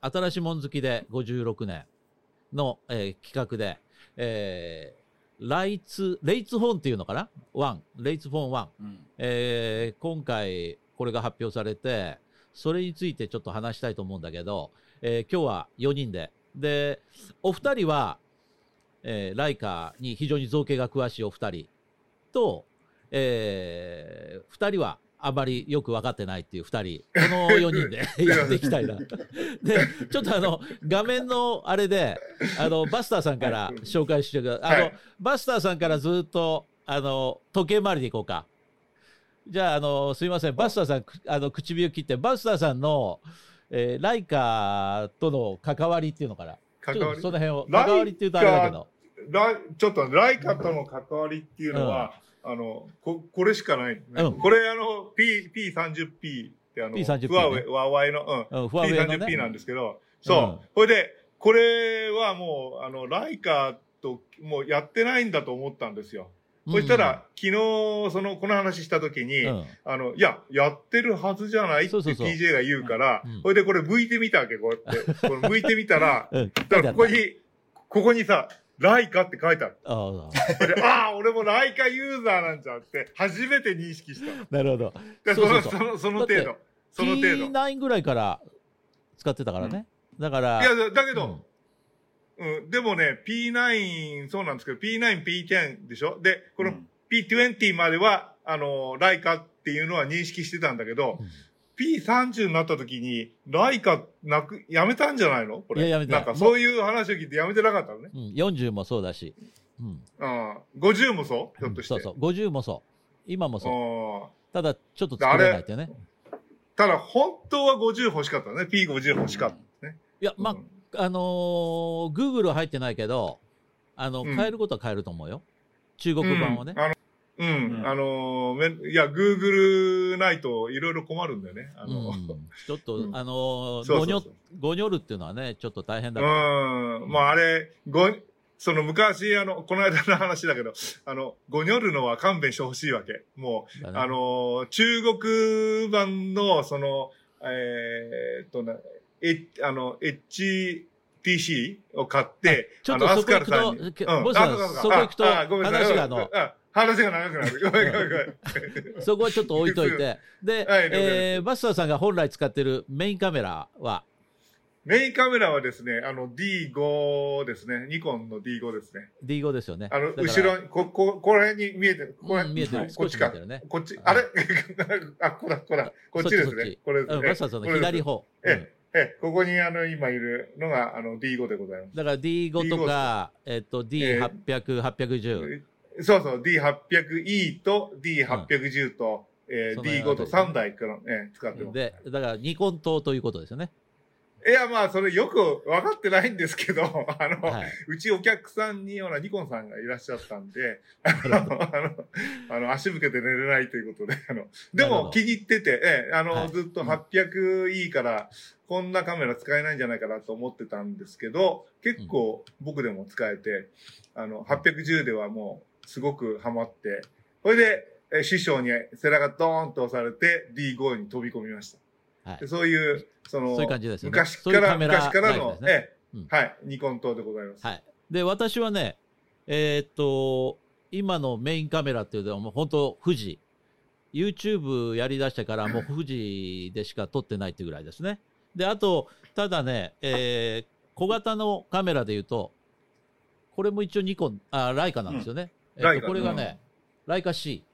新しいもん好きで56年の、えー企画で、えーライツ、レイツフォンっていうのかな？ワン、レイツフォン1。うんえー今回これが発表されて、それについてちょっと話したいと思うんだけど、えー今日は4人で。で、お二人は、えーライカに非常に造形が詳しいお二人と、えー二人はあまりよく分かってないっていう二人、この4人で やっていきたいな。で、ちょっとあの、画面のあれで、あの、バスターさんから紹介してください。あの、はいバスターさんからずっと、あの、時計回りでいこうか。じゃあ、あの、すいません。バスターさん、くあの、唇切って、バスターさんの、えーライカとの関わりっていうのかな。関わり？ちょっとその辺を、関わりっていうとあれだけど。ライちょっとライカとの関わりっていうのは、あのここれしかない、ねうん。これあの P P30P ってあの P30P ね。フワウェイワーワイの、うん。うん、フワウェイの P30P なんね。ですけど、そう。うんこれで、これはもう、あの、ライカと、もうやってないんだと思ったんですよ。そしたら、昨日、その、この話した時に、うん、うんあの、いや、やってるはずじゃないってそうそうそう。TJ が言うからうん、それでこれ向いてみたわけ、こうやって。これ向いてみたら、うん。だからここに、ここにさ、ライカって書いてある。あああ、俺もライカユーザーなんじゃんって、初めて認識した。あ、なるほど。でその、その、その程度。その程度。い P9 ぐらいから使ってたからね。だから、や、だだけど、うんうん、でもね、P9、そうなんですけど、P9、P10 でしょ？で、このうん P20 までは、あの、ライカっていうのは認識してたんだけど、うん P30 になった時に、ライカなく、やめたんじゃないの？これ。いややめてなんかそういう話を聞いてやめてなかったのね。うん、40もそうだし、うん、うん。50もそう？ひょっとして。そうそう、50もそう。今もそう。うんただ、ちょっと作れないってね。ただ、本当は50欲しかったね。P50 欲しかったね。いや、まうんあ、あのー、Google 入ってないけど、あの、うん変えることは変えると思うよ。中国版をね。うんあの、うん、うん。あのいや、Google ないといろいろ困るんだよね。あうん。の、ちょっと、うん。あのーそうごにょごにょるっていうのはね、ちょっと大変だうから。ん。まあ、あれ、ご、その昔、あの、この間の話だけど、あの、ごにょるのは勘弁してほしいわけ。もう、だね。あのー、中国版の、その、えーっとね、え、あの、HTC を買って、ちょっとあの、アそこ行くスカルさんに。とけボスさんあそこ行くとああごめんなさい。話があのうん話が長くなる。ごめんごめんごめん。そこはちょっと置いといて。で、はいえーバスターさんが本来使ってるメインカメラは、メインカメラはですね、あの D5 ですね。ニコンの D5 ですね。D5 ですよね。あの、後ろに、こ、こ、ここら辺に見えてる。ここらうん見えてるこっちか。こっち、はいあれ？あ、ここだ、ここだ。こっちです。ねこれですうんね。バスターさんの左方。えうんえ、ここにあの、今いるのが、あの、D5 でございます。だから D5 とか、えっと、D800、810。そうそう、D800E と D810 と、えーその辺 D5 と3台から、えー使ってます。で、だからニコン灯ということですよね。いや、まあ、それよく分かってないんですけど、あの、はい。うちお客さんにほら、ニコンさんがいらっしゃったんで、あの、あの、あの足向けて寝れないということで、あの、でも気に入ってて、ええ、あの、はいずっと 800E から、こんなカメラ使えないんじゃないかなと思ってたんですけど、結構僕でも使えて、あの、810ではもう、すごくハマって、それで、え師匠に背中ドーンと押されて D5 に飛び込みました。はいでそういう、その、そういう感じですよね。昔から、昔からのね。ええうんはい、ニコン灯でございます。はい。で、私はね、えーっと、今のメインカメラっていうのはもう本当富士。YouTube やりだしてからもう富士でしか撮ってないっていうぐらいですね。で、あと、ただね、えー小型のカメラで言うと、これも一応ニコン、あ、ライカなんですよね。えっと、これがね、ライカ C。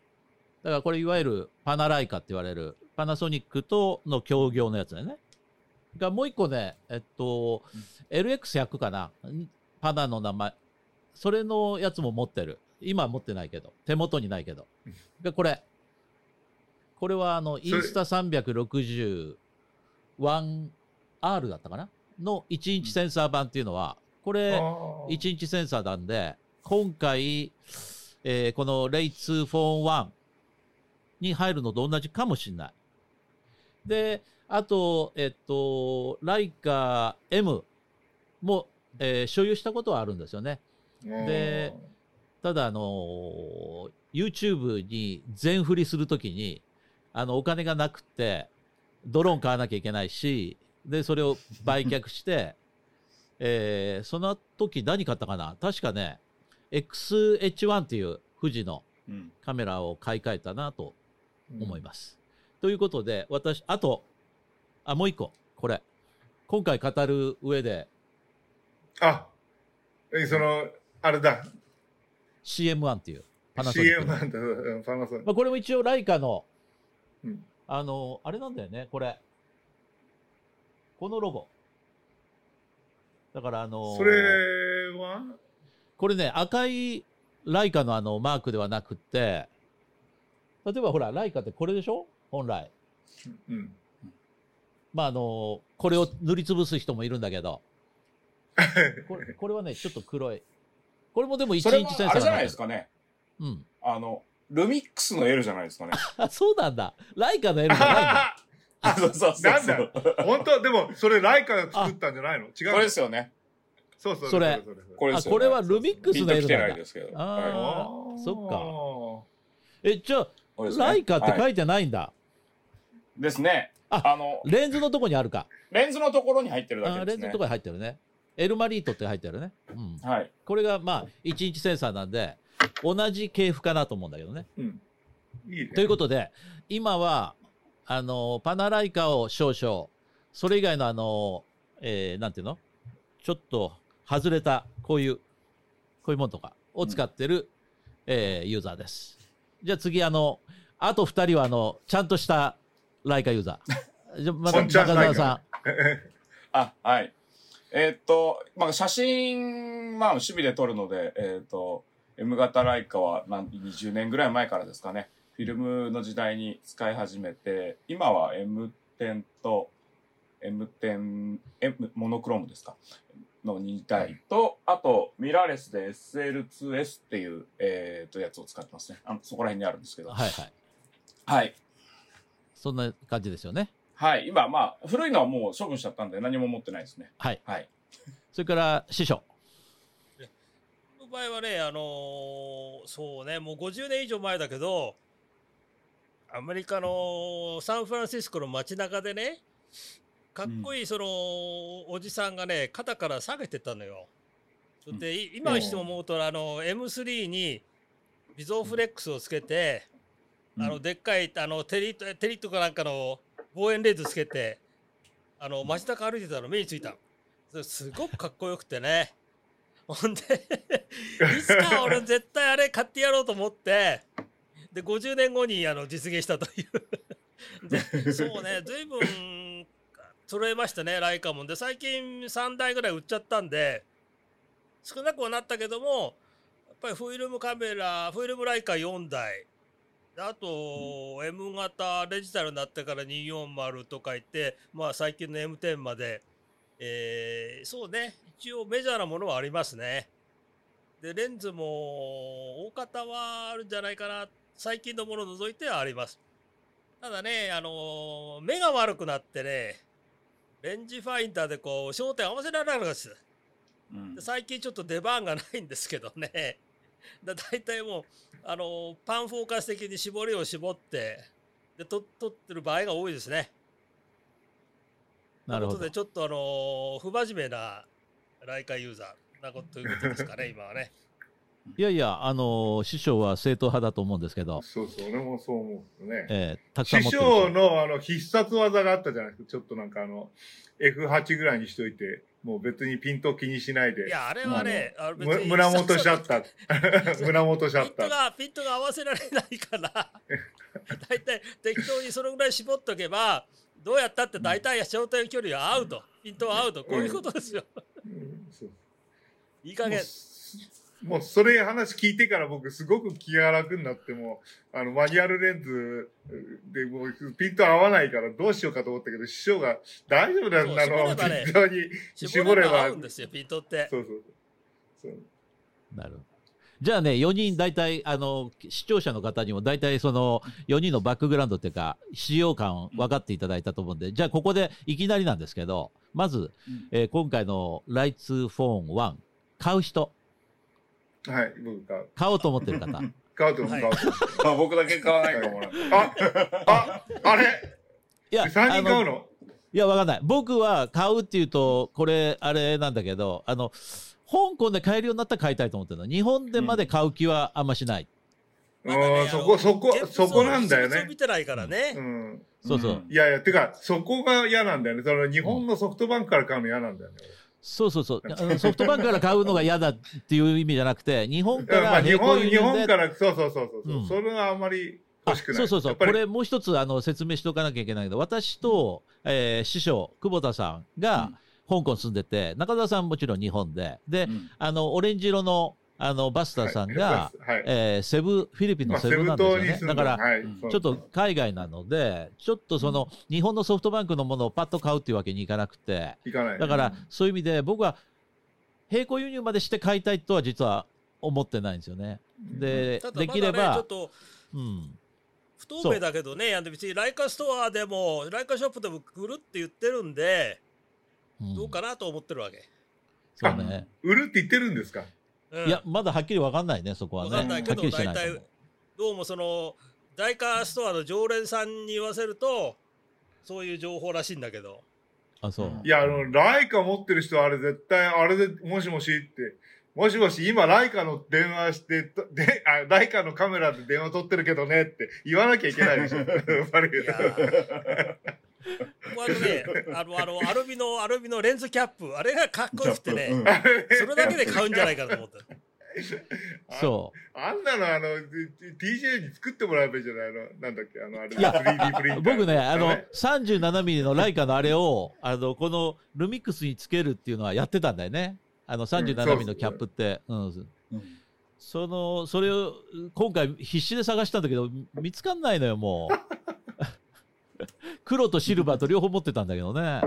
だからこれいわゆるパナライカって言われる、パナソニックとの協業のやつだよね。がもう一個ね、えっと、LX100 かな。パナの名前。それのやつも持ってる。今は持ってないけど。手元にないけど。で、これ。これはあの、インスタ360 1R だったかなの1インチセンサー版っていうのは、これ、あー1インチセンサーなんで、今回、えーこのレイ2フォン1に入るのと同じかもしれない。で、あと、えっと、ライカ M も、えー所有したことはあるんですよね。でただ、あのー YouTube に全振りするときに、あの、お金がなくて、ドローン買わなきゃいけないし、でそれを売却して、えーその時何買ったかな？確かね XH1 っていう富士のうん。カメラを買い替えたなと思いまます。ということで私あとあもう一個これ今回語る上ですあ、えその、あれだ。CM1 っていうパナソニック CM のなんだ、うんパナソニック。まあ、これも一応ライカの、うんあのあれなんだよねこれこのロゴだからあのそれは？これね赤いライカのあのマークではなくって例えばほらライカってこれでしょ？本来。うん。まああのこれを塗りつぶす人もいるんだけど。これこれはねちょっと黒い。これもでも1それはインチセンサーあれじゃないですかね。うん。あの、ルミックスの L じゃないですかね。あそうなんだ。ライカの L じゃないんだ あそうそうそうなんだ本当でも、それライカが作ったんじゃないの？違うの？これですよね。そうそう。それ。これ。あこれはルミックスのピンと L 来てなんだないですけど。あはい。ーそっか。っえじゃあライカってはい。書いてないんだ、ですね。ああの、レンズのとこにあるか。レンズのところに入ってるだけですね。あレンズのと。こに入ってるね。エルマリートって入ってるね、うん、はい。これがまあ1インチセンサーなんで同じ系譜かなと思うんだけどね。うん。いいね。ということで今はあのパナライカを少々。それ以外のあの、えーなんていうの？ちょっと外れたこういうこういうものとかを使ってる、えーユーザーです。じゃあ次あのあと2人はあのちゃんとしたライカユーザー。じゃあまた中澤さあ、はい。えーっと、まあ、写真、まあ、趣味で撮るので、えーっと、M 型ライカは何20年ぐらい前からですかね。フィルムの時代に使い始めて、今は M10 と M10、M、モノクロームですかの2台と、あと、ミラーレスで SL2S っていう、えーっと、やつを使ってますね。あのそこら辺にあるんですけど。んはいはいはい。そんな感じですよねはい。今、まあ、古いのはもう処分しちゃったんで何も持ってないですね。はいはい。それから師匠の場合はね、あのーそうね、もう50年以上前だけど、アメリカのサンフランシスコの街中でね、かっこいいその、おじさんがね、肩から下げてたのよ。で、い今にしても思うと、あの、M3 にビゾーフレックスをつけて、あの、でっかい、あの、テリット、テリットかなんかの望遠レンズつけて、あの、街中歩いてたの目についたの。それすごくかっこよくてね。ほんで、いつか俺絶対あれ買ってやろうと思って、で、50年後にあの実現したという。で、そうね、随分揃えましたね、ライカも。で、最近3台ぐらい売っちゃったんで、少なくはなったけども、やっぱりフィルムカメラ、フィルムライカ4台、あと、M 型デジタルになってから240とか言って、まあ最近の M10 まで、えーそうね、一応メジャーなものはありますね。で、レンズも大方はあるんじゃないかな。最近のものを除いてはあります。ただね、あの目が悪くなってね、レンジファインダーでこう、焦点合わせられなくなるんです。うんで最近ちょっと出番がないんですけどね。だ大体もう、あのーパンフォーカス的に絞りを絞って、で、と撮ってる場合が多いですね。なるほどということで、ちょっとあのー不真面目なライカユーザーなことということですかね、今はね。いやいやあの師匠は正統派だと思うんですけど、そうそう、俺もそう思うね。えーたくさん持師ってるし匠のあの必殺技があったじゃないですか。ちょっとなんかあの、F8 ぐらいにしといて、もう別にピント気にしないでい。や、あれはね、胸元シャッター。胸元シャッター。ピントが、ピントが合わせられないから、大体適当にそのぐらい絞っとけば、どうやったって大体焦点距離は合うと、ピントは合うと、こういうことですよ。うんいい加減。もうそれ話聞いてから僕すごく気が楽になってもあのマニュアルレンズでもうピント合わないからどうしようかと思ったけど師匠が大丈夫だよあのね適当に。絞絞れば。れば合うんですよ、ピントって。そうそうそう。なるほど。じゃあね4人大体あの視聴者の方にも大体その4人のバックグラウンドっていうか使用感分かっていただいたと思うんでじゃあここでいきなりなんですけどまず、えー今回のライツフォーン1買う人はい僕買う買おうと思ってる方 買うと思う買うと思うまあ僕だけ買わないかもな。あああれ？いや3人買うあののいや、わかんない。僕は買うっていうと、これ、あれなんだけど、あの、香港で買えるようになったら買いたいと思ってるの。日本でまで買う気はあんましない。うんねそこ、そこそこなんだよねを見。てないからね。うん。そうそう。んいやいや、てか、そこが嫌なんだよね。その日本のソフトバンクから買うの嫌なんだよね。そうそうそう。ソフトバンクから買うのが嫌だっていう意味じゃなくて、日本から日本から、そうそうそうそう。うんそれはあんまりあ欲しくない。そうそうそう。これもう一つあの説明しておかなきゃいけないけど、私と、えー師匠、久保田さんが香港住んでて、中澤さんもちろん日本で、で、うんあの、オレンジ色の、あの、バスターさんが、はい。えーセブ、フィリピンまあ、のセセブブなんですよね。島に住んでだから、はいちょっと海外なので、ちょっとその、日本のソフトバンクのものをパッと買うっていうわけにいかなくて、行かない。だからうん、そういう意味で、僕は、並行輸入までして買いたいとは実は思ってないんですよね。でた、だできれまだね、ちょばっ、とうん。不透明だけどね、あの別にライカストアでも、ライカショップでも売るって言ってるんで、うんどうかなと思ってるわけ。そうね。売るって言ってるんですか？うんいや、まだはっきりわかんないね、そこはね。わかんないけど、大体。どうもその、ダイカーストアの常連さんに言わせると、そういう情報らしいんだけど。あ、そう。いや、あの、ライカ持ってる人はあれ絶対、あれで、もしもしって、もしもし、今、ライカの電話して、とで、あ、ライカのカメラで電話取ってるけどねって言わなきゃいけないでしょ。やっぱり あのね、あの、あの、アルビの、アルビのレンズキャップ、あれがかっこよくてね、うんそれだけで買うんじゃないかと思って。そあんなの、あの、TJ に作ってもらえばいいじゃないの？なんだっけ、あの、あれ、いや 3D プリンタう。ー。僕ね、あのダメ、37ミリのライカのあれを、あの、このルミックスにつけるっていうのはやってたんだよね。あの、37ミリのキャップって。うん。うんその、それを、今回必死で探したんだけど、見つかんないのよ、もう。黒とシルバーと両方持ってたんだけどね。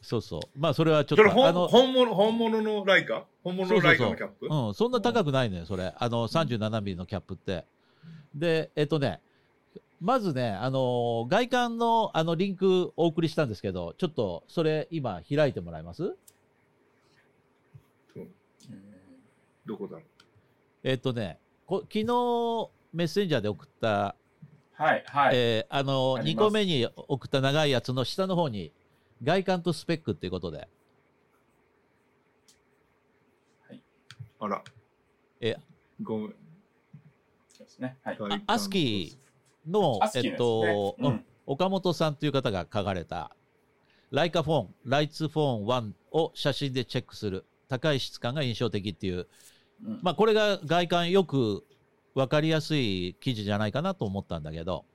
そうそう。まあ、それはちょっと、あの、本本物、本物のライカ？本物のライカのキャップ？うん、そんな高くないのよ、それ。あの、37ミリのキャップって。で、えっとね、まずね、あの、外観の、あの、リンクお送りしたんですけど、ちょっと、それ、今、開いてもらえます？どこだろえっとね、こ昨日、メッセンジャーで送った、はい、はい。えーあの、2あります個目に送った長いやつの下の方に、外観とスペックっていうことで、うあら。え、ごめん。ですね。はい。あアスキーのーえっと、ねうん岡本さんという方が書かれた、ライカフォン、ライツフォン1を写真でチェックする、高い質感が印象的っていう、うんまあ、これが外観よく分かりやすい記事じゃないかなと思ったんだけど、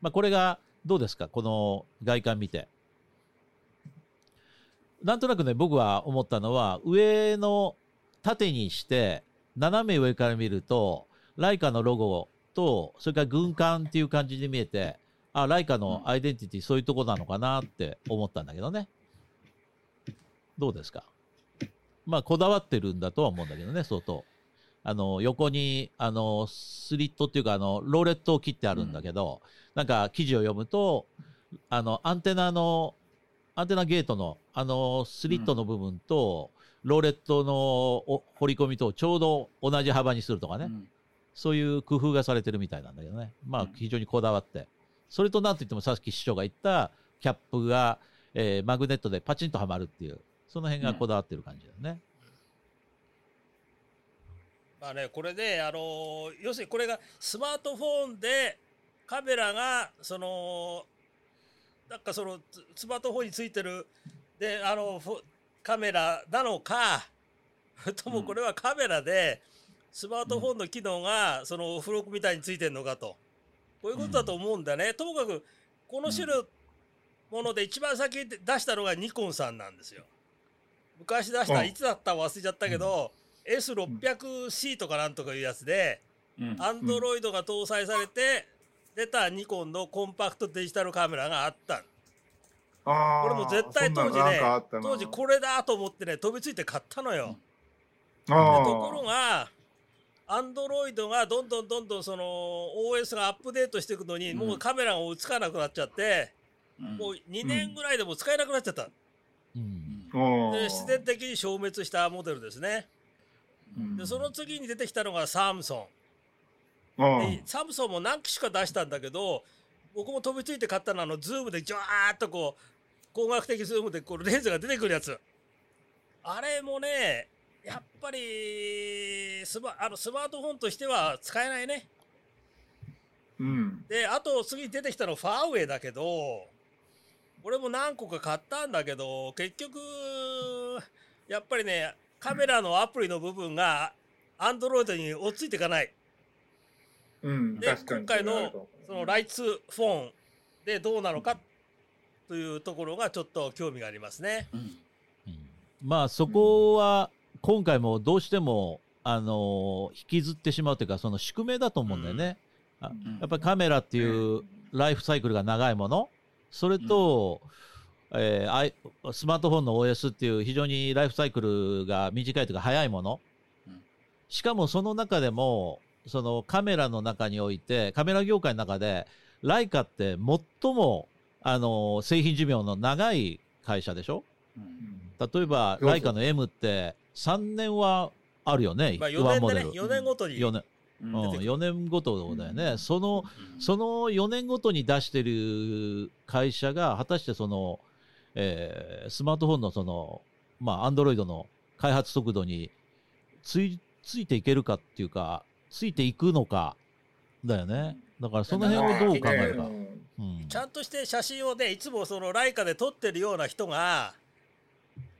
まあ、これがどうですか、この外観見て。なんとなくね、僕は思ったのは、上の縦にして、斜め上から見ると、ライカのロゴと、それから軍艦っていう感じに見えて、あ、ライカのアイデンティティそういうとこなのかなって思ったんだけどね。どうですか？まあ、こだわってるんだとは思うんだけどね、相当。あの、横に、あの、スリットっていうか、あの、ローレットを切ってあるんだけど、なんか記事を読むと、あの、アンテナの、アンテナゲートの、あの、スリットの部分と、ローレットのお掘り込みとちょうど同じ幅にするとかね、うんそういう工夫がされてるみたいなんだけどね。まあうん、非常にこだわって。それとなんといってもさっき師匠が言ったキャップが、えーマグネットでパチンとはまるっていう、その辺がこだわってる感じだよね。まあね、これで、あのー要するにこれがスマートフォンでカメラが、その、なんかそのススマートフォンについてる、で、あの、カメラなのか、ともこれはカメラで、スマートフォンの機能が、その付録みたいについてるのかと。こういうことだと思うんだね。ともかく、この種類もので一番先に出したのがニコンさんなんですよ。昔出した、うんいつだったか忘れちゃったけど、S600C とかなんとかいうやつで、うんアンドロイドが搭載されて出たニコンのコンパクトデジタルカメラがあった。ああ。これも絶対当時ねかあった、な当時これだと思ってね、飛びついて買ったのよ。でああところが、アンドロイドがどんどんどんどんその OS がアップデートしていくのに、うんもうカメラが追いつかなくなっちゃって、うんもう2年ぐらいでも使えなくなっちゃった。自然的に消滅したモデルですね。うんでその次に出てきたのがサムソン。サムソンも何機種か出したんだけど僕も飛びついて買ったのはあのズームでジャーッとこう光学的ズームでこうレンズが出てくるやつあれもねやっぱりスマあのスマートフォンとしては使えないねうん。であと次出てきたのファーウェイだけど俺も何個か買ったんだけど結局やっぱりねカメラのアプリの部分がアンドロイドに追っついていかない。うん。で確かに。今回のそのライツフォンでどうなのかというところがちょっと興味がありますね。うん。うんまあそこは今回もどうしても、あのー引きずってしまうというかその宿命だと思うんだよね、あん。やっぱりカメラっていうライフサイクルが長いもの。それと、えーアイスマートフォンの OS っていう非常にライフサイクルが短いというか早いもの、うん。しかもその中でもそのカメラの中においてカメラ業界の中でライカって最も、あのー製品寿命の長い会社でしょ？例えばライカの M って3年はあるよね、まあ、ワ4年でねンモデル。4年ごとに4年。うん。うん、4年ごとだよね、うん。そのその4年ごとに出してる会社が果たしてその、えースマートフォンのそのまあアンドロイドの開発速度についついていけるかっていうかついていくのかだよね。だからその辺をどう考えるか、ちゃんとして写真をねいつもそのライカで撮ってるような人が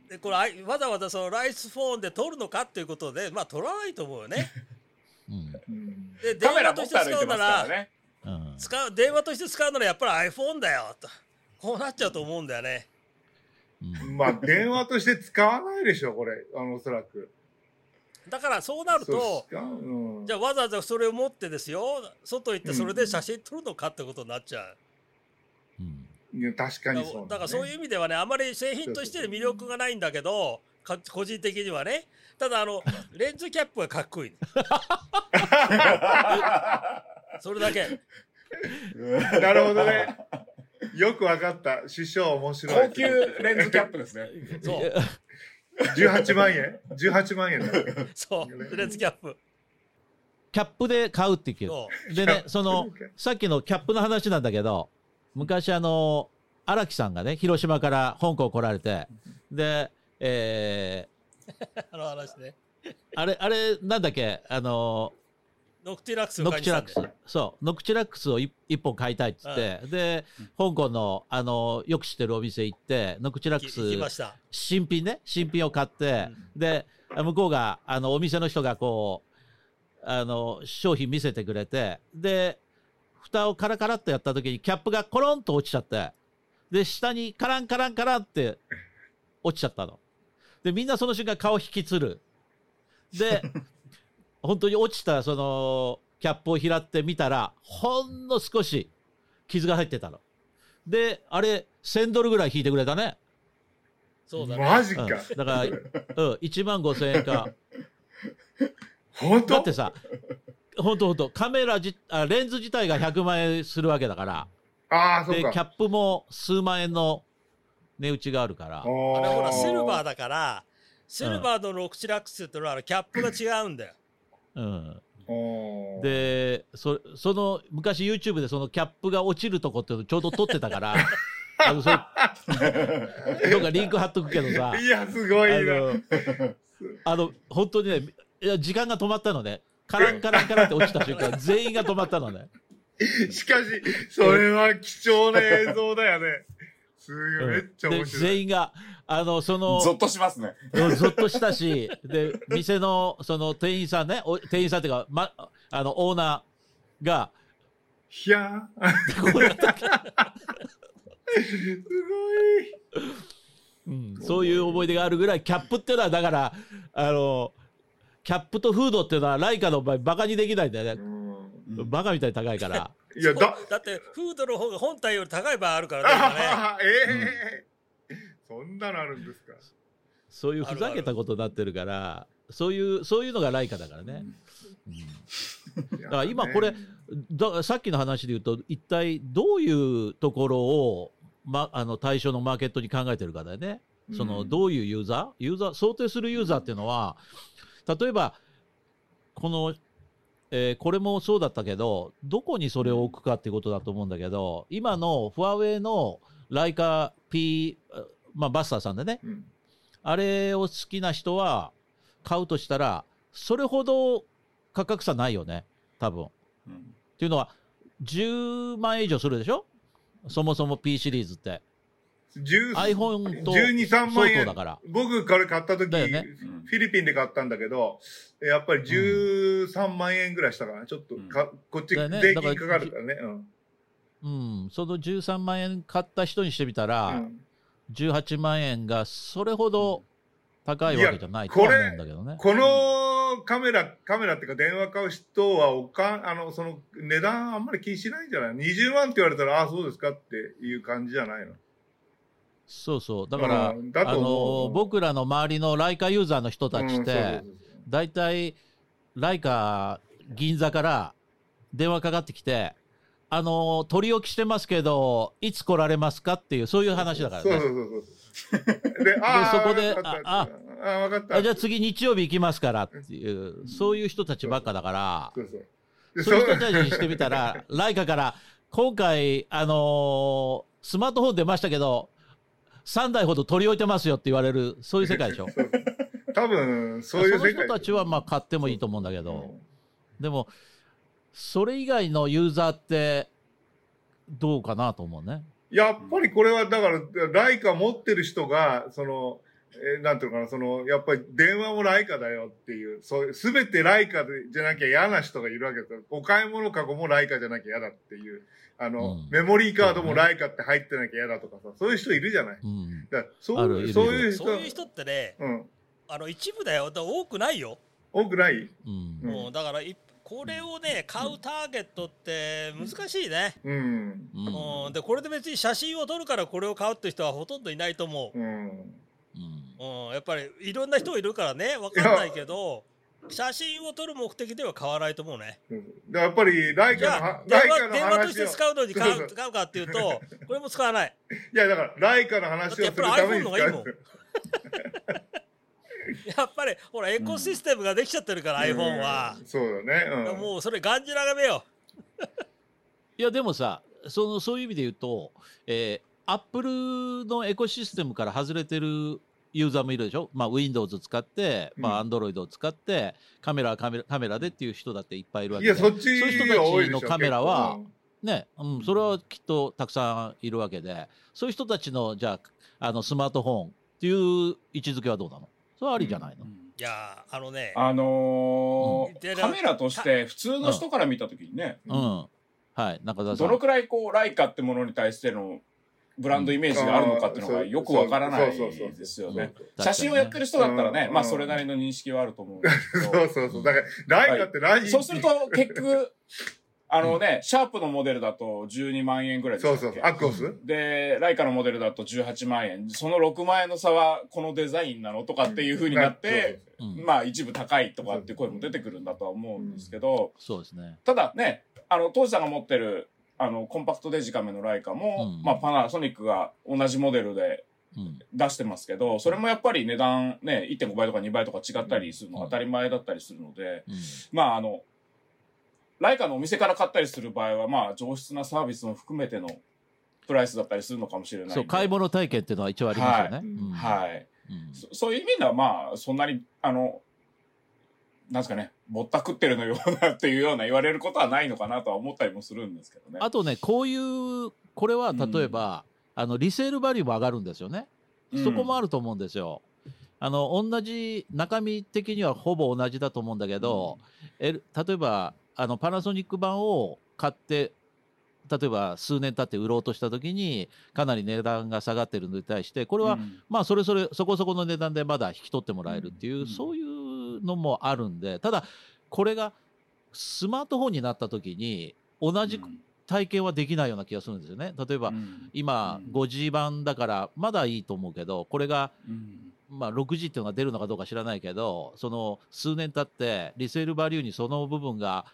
でこれわざわざそのライスフォンで撮るのかっていうことでまあ撮らないと思うよね。うん。うん。で電話として使うならね。うん。使う電話として使うならやっぱり iPhone だよと。こうなっちゃうと思うんだよね。うん。まあ、電話として使わないでしょ、これ。あの、おそらく。だからそうなると使う。うん。じゃあわざわざそれを持ってですよ。外行ってそれで写真撮るのかってことになっちゃう。うん。いや確かだにそう、だからそういう意味ではねあまり製品として魅力がないんだけどか個人的にはね。ただあの レンズキャップがかっこいい。それだけ。なるほどね。よくわかった。師匠面白い。高級レンズキャップですね。そう18万円 ?18 万円だ。そうレンズキャップキャップで買うって言うそでね、その、さっきのキャップの話なんだけど、昔あの、荒木さんがね、広島から香港来られて、で、えう あの話ねー、あれ、あれ、なんだっけ、あの、ノクティラックスをノクチラックス。そう、ノクチラックスを一一本買いたいっつって、で、香港の、あの、よく知ってるお店行って、ノクチラックス、新品ね、新品を買って、で、向こうが、あの、お店の人がこう、あの、商品見せてくれて、で、蓋をカラカラっとやった時にキャップがコロンと落ちちゃって、で、下にカランカランカランって落ちちゃったの。で、みんなその瞬間顔引きつる。で、本当に落ちたそのキャップを拾ってみたら、ほんの少し傷が入ってたの。で、あれ、1000ドルぐらい引いてくれたね。そうだねうん、マジか。だから、うん、1万5千円か。本当？だってさ、本当本当カメラじあ、レンズ自体が100万円するわけだから、ああ、そうで、か。キャップも数万円の値打ちがあるから、あれほらシルバーだ。だからシルバーのノクチラックスっていうのはあのキャップが違うんだようん。で、そその、昔 YouTube でそのキャップが落ちるとこっていうのちょうど撮ってたから、あのそれどっかリンク貼っとくけどさ、いや、すごいな。あの、本当にね、いや時間が止まったのね。カランカランカランって落ちた瞬間、全員が止まったのね。しかし、それは貴重な映像だよね。すごい、めっちゃ面で、白い。全員が、あの、その、ゾッとしますね。うんゾッとしたし、で、店の、その店員さんね、お店員さんっていうか、ま、あの、オーナーが、ひゃー。こうやってすうんそういう思い出があるぐらい、キャップっていうのは、だから、あの、キャップとフードっていうのは、ライカの場合、バカにできないんだよね。バカみたいに高いから。いや、だ、だってフードの方が本体より高い場合あるからね今ねあーええそんなのあるんですか。そういうふざけたことになってるから、そういう、そういうのがライカだからね。うん。だから今これださっきの話で言うと、一体どういうところを、ま、あの対象のマーケットに考えてるかだよね。そのどういうユーザー？ユーザー、想定するユーザーっていうのは、例えば、このえーこれもそうだったけど、どこにそれを置くかっていうことだと思うんだけど、今のファーウェイのライカ P、あまあ、バスターさんでね、うんあれを好きな人は買うとしたら、それほど価格差ないよね、多分。っうんていうのは、10万円以上するでしょ？そもそも P シリーズって。10 iPhone と12、3相万円当だ。から。僕、これ買った時、ねうんフィリピンで買ったんだけど、やっぱり13万円ぐらいしたかな。ちょっとか、こっち、税金かかるからね。うんうん、その13万円買った人にしてみたら、うん18万円がそれほど高いわけじゃないとは思うんだけどね。このカメラ、カメラっていうか電話買う人はおかあの、その値段あんまり気にしないんじゃない ?20 万って言われたら、ああ、そうですかっていう感じじゃないの？そうそう。だから、あの僕らの周りのライカユーザーの人たちって、大体、ライカ銀座から電話かかってきて、あの取り置きしてますけど、いつ来られますかっていう、そういう話だからね。そうそうそうそう。で、そこであああ、わかった。あじゃあ次日曜日行きますからっていう、そういう人たちばっかだから、そうそういう人たちにしてみたら、ライカから、今回、あのースマートフォン出ましたけど、3台ほど取り置いてますよって言われる、そういう世界でしょ？多分、そうそいう世界。の人たちはまあ買ってもいいと思うんだけど、うんでも、それ以外のユーザーって、どうかなと思うね。やっぱりこれは、だから、ライカ持ってる人が、その、えーなんていうのかな、その、やっぱり電話もライカだよっていう、そういう、すべてライカでじゃなきゃ嫌な人がいるわけですよ。お買い物かごもライカじゃなきゃ嫌だっていう、あの、うんメモリーカードもライカって入ってなきゃ嫌だとかさ、そういう人いるじゃない？うん。だからそうあるいるそういう人、そういう人ってね、うん。あの一部だよ。だ多くないよ。多くない？うん。だからいこれをね買うターゲットって難しいね。うん。うん。うん、でこれで別に写真を撮るからこれを買うって人はほとんどいないと思う。うん。うんうん、やっぱりいろんな人いるからねわかんないけど写真を撮る目的では買わないと思うね。うんでやっぱり、ライカのは、電ライカの話電話として使うのに買そうそうう買うかっていうとこれも使わない。いや、だから、ライカの話をするために使う。やっぱりほらエコシステムができちゃってるから、iPhone はう。んそうだね。うん。もうそれがんじらがめよ。いや、でもさ、そのそういう意味で言うと、えー、アップルのエコシステムから外れてるユーザーもいるでしょ、まあ、Windows を使って、まあ、Android を使って、カメラはカメラカメラでっていう人だっていっぱいいるわけで。いや、そっちそういう人たちのカメラはね、うん、それはきっとたくさんいるわけで、そういう人たちの、じゃあ、あのスマートフォンっていう位置づけはどうなの？それはありじゃないの、いやーあのね。あのーうん。カメラとして普通の人から見たときにね、うん。はい、中澤さん。どのくらいこう、ライカってものに対してのブランドイメージがあるのかっていうのがよくわからないそうそうそうそうですよね。写真をやってる人だったらねう、ん。まあそれなりの認識はあると思うんですけそうど、そうそう。だから、ライカってライそうすると結局、あのね、シャープのモデルだと12万円ぐらいでしたっけ？そうそうそう。アクオスで、ライカのモデルだと18万円。その6万円の差はこのデザインなのとかっていう風になって、うん。まあ一部高いとかっていう声も出てくるんだとは思うんですけど、そうですね。ただね、あの、当時さんが持ってる、あの、コンパクトデジカメのライカも、うんまあパナソニックが同じモデルでうん。出してますけど、それもやっぱり値段ね、1.5倍とか2倍とか違ったりするのが当たり前だったりするので、うんまああの、ライカのお店から買ったりする場合は、まあ上質なサービスも含めてのプライスだったりするのかもしれない。そう、買い物体験っていうのは一応ありますよね。はいうんはい。うんそそういう意味ではまあ、そんなに、あの、なんですかね、ぼったくってるのようなっていうような言われることはないのかなとは思ったりもするんですけどね。あとね、こういう、これは例えば、あのリセールバリューも上がるんですよね。そこもあると思うんですよ。あの同じ中身的にはほぼ同じだと思うんだけど、え例えばあのパナソニック版を買って例えば数年経って売ろうとした時にかなり値段が下がってるのに対してこれは、うんまあそれそれそこそこの値段でまだ引き取ってもらえるっていう、うんそういうのもあるんでただこれがスマートフォンになった時に同じ体験はできないような気がするんですよね。例えば、うん。今うん。5G 版だからまだいいと思うけどこれが、うん。まあ、6G っていうのが出るのかどうか知らないけどその数年経ってリセールバリューにその部分が、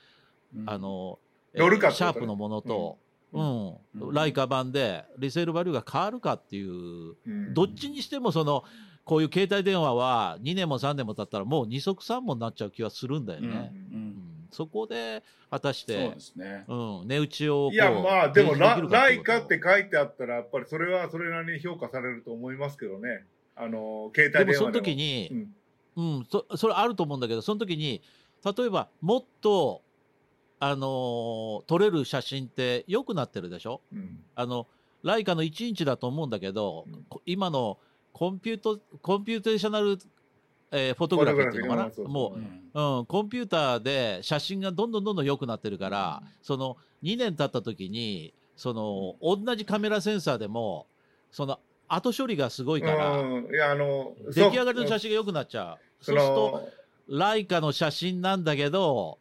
うん。あのシャープのものと、うん。うん。ライカ版でリセールバリューが変わるかっていう、うん。どっちにしてもそのこういう携帯電話は2年も3年も経ったらもう二足三本になっちゃう気はするんだよね。うん。うん。そこで果たしそうてで、すね。うん、値打ちをいや、まあ、でもラ、イカって書いてあったら、やっぱりそれはそれなりに評価されると思いますけどね。あの、携帯電話でも。でもその時に、うん。うん、そそれあると思うんだけどその時に例えばもっと、あのー撮れる写真って良くなってるでしょ？うん。あのライカの1インチだと思うんだけど、うん。こ今の compute computational、えー photography っていうのかな？もうん。う、うん、コンピューターで写真がどんどんどんどん良くなってるから、その2年経った時にその同じカメラセンサーでもその後処理がすごいから、うん、いや、あの、出来上がりの写真が良くなっちゃう。そそうするとの、ライカの写真なんだけど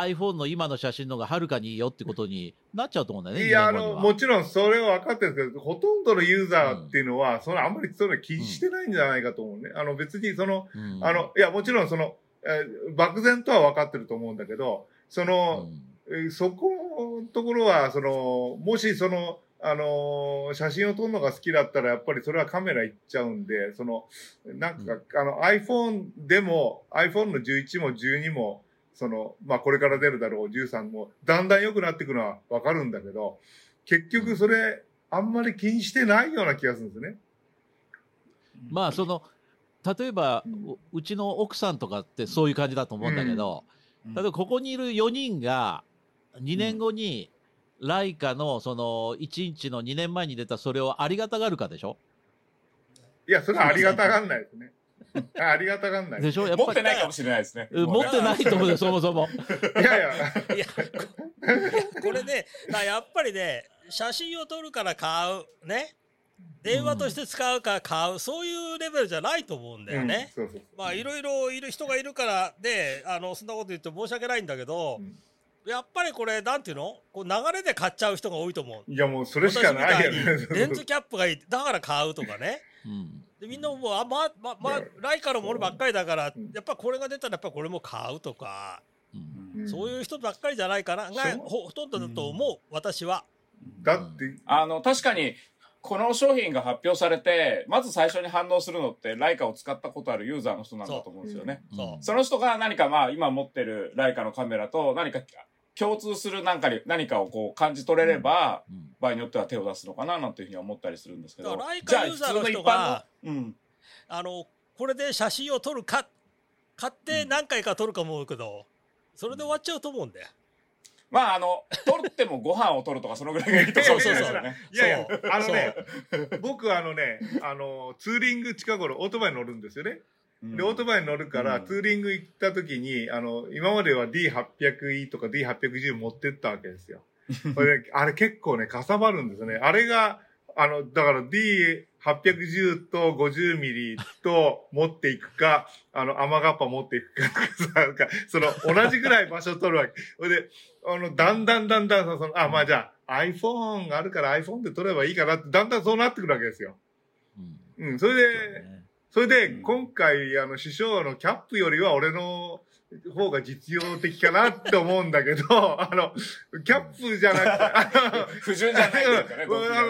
iPhone の今の写真の方がはるかにいいよってことになっちゃうと思うんだよね。いや、あ2年後にはの、もちろんそれは分かってるんですけど、ほとんどのユーザーっていうのは、そのあんまりそれ気にしてないんじゃないかと思うね。あの、別にその、うんあの、いや、もちろんその、えー漠然とは分かってると思うんだけど、その、うんえーそこのところは、その、もしその、あのー写真を撮るのが好きだったら、やっぱりそれはカメラいっちゃうんで、その、なんか、あの、iPhone でも、iPhone の11も12も、その、まあ、これから出るだろう13も、だんだん良くなっていくのはわかるんだけど、結局それ、あんまり気にしてないような気がするんですね。まあその例えば、うん。ううちの奥さんとかってそういう感じだと思うんだけど、例えばここにいる4人が2年後にライカのその1インチの2年前に出たそれをありがたがるかでしょ？いや、それはありがたがんないですね。ありがたがんない。でしょ？やっぱり持ってないかもしれないですね。うん持ってないと思うよ そもそも。いやいや、いや、こ これね、やっぱりね、写真を撮るから買う、ね、電話として使うから買う、そういうレベルじゃないと思うんだよね。うんそうそうまあ、いろいろいる人がいるからで、あの、そんなこと言って申し訳ないんだけど、うんやっぱりこれ、なんていうの？こう流れで買っちゃう人が多いと思う。いや、もうそれしかないよね。レンズキャップがいい、だから買うとかね。うんでみんなもう、あ、ま、ま、ま、ライカのものばっかりだからうん、やっぱこれが出たらやっぱこれも買うとか、そういう人ばっかりじゃないかな、がほほとんどだと思う、私は。だって、あの、確かに、この商品が発表されて、まず最初に反応するのって、ライカを使ったことあるユーザーの人なんだと思うんですよね。そう。その人が何かまあ、今持ってるライカのカメラと何か共通するなんかに何かをこう感じ取れれば、うん場合によっては手を出すのかななんていうふうには思ったりするんですけど。じゃあユーザーの人が普通一般のうん。あの、これで写真を撮るか、買って何回か撮るか思うけど、それで終わっちゃうと思うんだよ。まあ、あの、取ってもご飯を取るとかそのぐらいがいいとかもしれないですよね。いやいやそう、あのね、僕あのね、あの、ツーリング近頃オートバイに乗るんですよね。うんで、オートバイに乗るから、うんツーリング行った時に、あの、今までは D800E とか D810 持ってったわけですよ。これ、ね、あれ結構ね、かさばるんですよね。あれが、あの、だから D810 と50ミリと持っていくか、あの、雨がっぱ持っていくかその、同じぐらい場所取るわけ。それで、あの、だんだんだんだん、その、あ、まあじゃあ、iPhone があるから iPhone で撮ればいいかなって、だんだんそうなってくるわけですよ。うんうん、それで、ねそれで、うん。今回、あの、師匠のキャップよりは俺の方が実用的かなって思うんだけど、あの、キャップじゃなくて、あの不純じゃないというかね。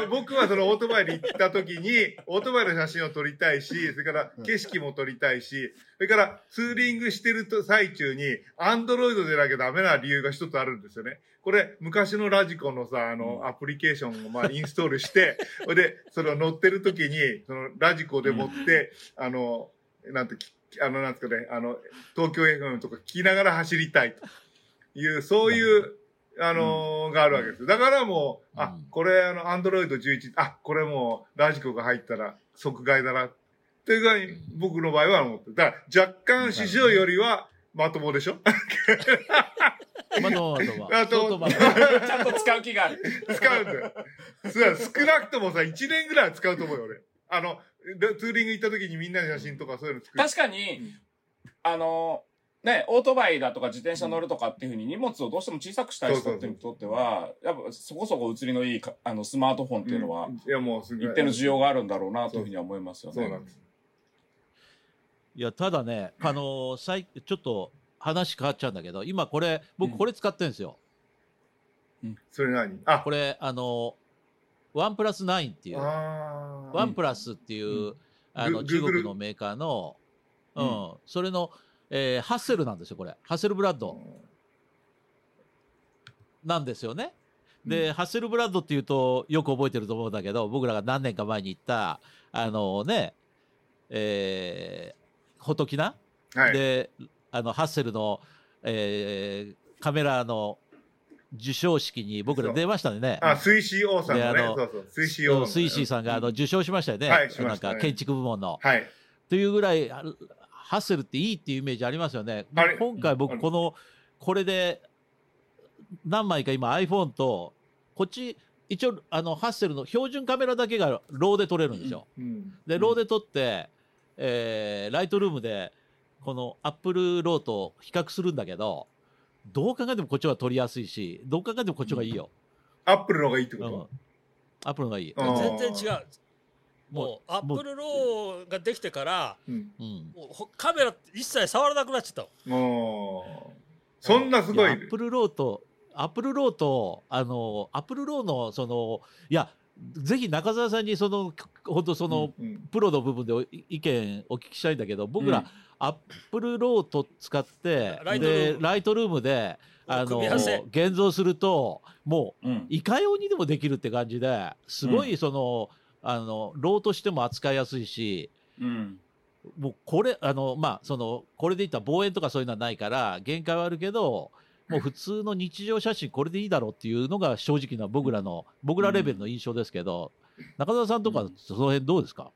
僕はそのオートバイに行った時に、オートバイの写真を撮りたいし、それから景色も撮りたいし、それからツーリングしてると最中に、アンドロイドでなきゃダメな理由が一つあるんですよね。これ、昔のラジコのさ、あの、アプリケーションをまあインストールして、それで、その乗ってる時に、そのラジコでもって、あの、なんて、きあの、なんですかね、あの、東京 FM とか聞きながら走りたいという、そういう、あのーがあるわけです。だからもう、あうん、これ、あの、アンドロイド11、あ、これもう、ラジコが入ったら即買いだな。っていうぐらいに、僕の場合は思ってる。だから、若干市場よりは、まともでしょ？まと 相当まだ ちゃんと使う気がある。使うんだよ。少なくともさ、1年ぐらいは使うと思うよ、俺。あの、でツーリング行った時にみんなの写真とかそういうの作る。確かに、あの、ね、オートバイだとか自転車乗るとかっていうふうに荷物をどうしても小さくしたい人ってにとっては、やっぱそこそこ写りのいいかあのスマートフォンっていうのは、いや、もうすごい。一定の需要があるんだろうなというふうには思いますよね。そうなんです。いやただねあのーさいちょっと話変わっちゃうんだけど今これうん僕これ使ってるんですよ、それ何？あ、これあのワンプラス9っていう。ワンプラスっていう、うん。あのグ中国のメーカーの、うん。うん。それの、えーハッセルなんですよこれ。ハッセルブラッド、なんですよね。で、ハッセルブラッドっていうとよく覚えてると思うんだけど僕らが何年か前に行ったあのねえー、ホトキナ、はい。であのハッセルの、えーカメラの授賞式に僕ら出ましたね。あ、水死王さんのね。であのそうそう。水死王の。スイシーさんがあの受賞しましたよね、はいしまなんしたねか建築部門の。はい。というぐらいあハッセルっていいっていうイメージありますよね。あれ今回うん僕このこれで何枚か今 iPhone とこっち一応あのハッセルの標準カメラだけがローで撮れるんですよ。うん。でローで撮って、えー Lightroom でこの Apple RAW と比較するんだけどどう考えてもこっちは撮りやすいしどう考えてもこっちがいいよ。アップルの方がいいってうんこアップルのがいい。とうん全然違う。もう Apple RAW ができてからうん。うんもうほカメラ一切触らなくなっちゃった。もう、そんなすごいや。Apple RAW と、 Apple RAW と、あの、 Apple RAW の、その、いや、ぜひ中澤さんに、その、本当その、うんプロの部分でお意見お聞きしたいんだけど、僕ら、うん Apple RAW と使って、ライトルーで、ム。 Lightroom で、あの現像すると、もう、うん。いかようにでもできるって感じですごい、その、あの、 RAW としても扱いやすいし、うん。もうこれあのまあそのこれでいったら望遠とかそういうのはないから限界はあるけどもう普通の日常写真これでいいだろうっていうのが正直な僕らの僕らレベルの印象ですけど、中澤さんとかその辺どうですか、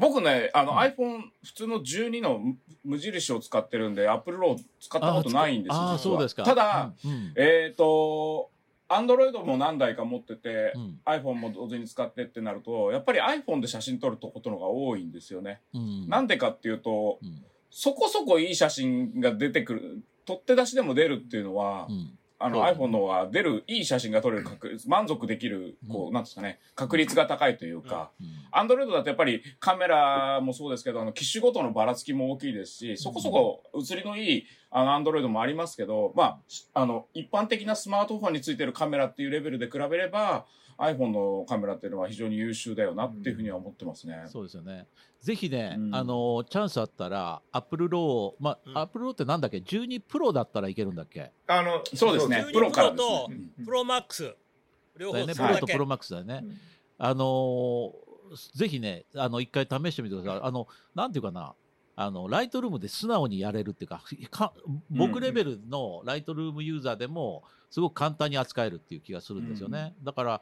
僕ね、あの、うん。iPhone 普通の12の無無印を使ってるんで、Apple Low 使ったことないんですよ。ああそうですか。ただ、、うんうん。えっ、と、Android も何台か持ってて、うん。iPhone も同時に使ってってなると、やっぱり iPhone で写真撮ることのが多いんですよね。うん。なんでかっていうと、うん。そこそこいい写真が出てくる、取って出しでも出るっていうのは、うんあの iPhone の方が出る、いい写真が撮れる確率、満足できる、こう、なんですかね、確率が高いというか、うん。アンドロイドだとやっぱりカメラもそうですけど、あの、機種ごとのばらつきも大きいですし、そこそこ映りのいい、あの、アンドロイドもありますけど、まあ、あの、一般的なスマートフォンについてるカメラっていうレベルで比べれば、iPhone のカメラっていうのは非常に優秀だよなっていうふうには思ってますね。そうですよね。ぜひね、うん。あのチャンスあったら Apple RAW まあ、うん。 Apple RAW ってなんだっけ？12プロだったらいけるんだっけ？あの、そうですね。12プロからですプロとね。 Pro Max。両方ね。プロと Pro Max だよね、うん。あのーぜひね、あの、一回試してみてください。あの、なんていうかな、あの、 Lightroom で素直にやれるっていうか、か僕レベルの Lightroom ユーザーでも、すごく簡単に扱えるっていう気がするんですよね。だから、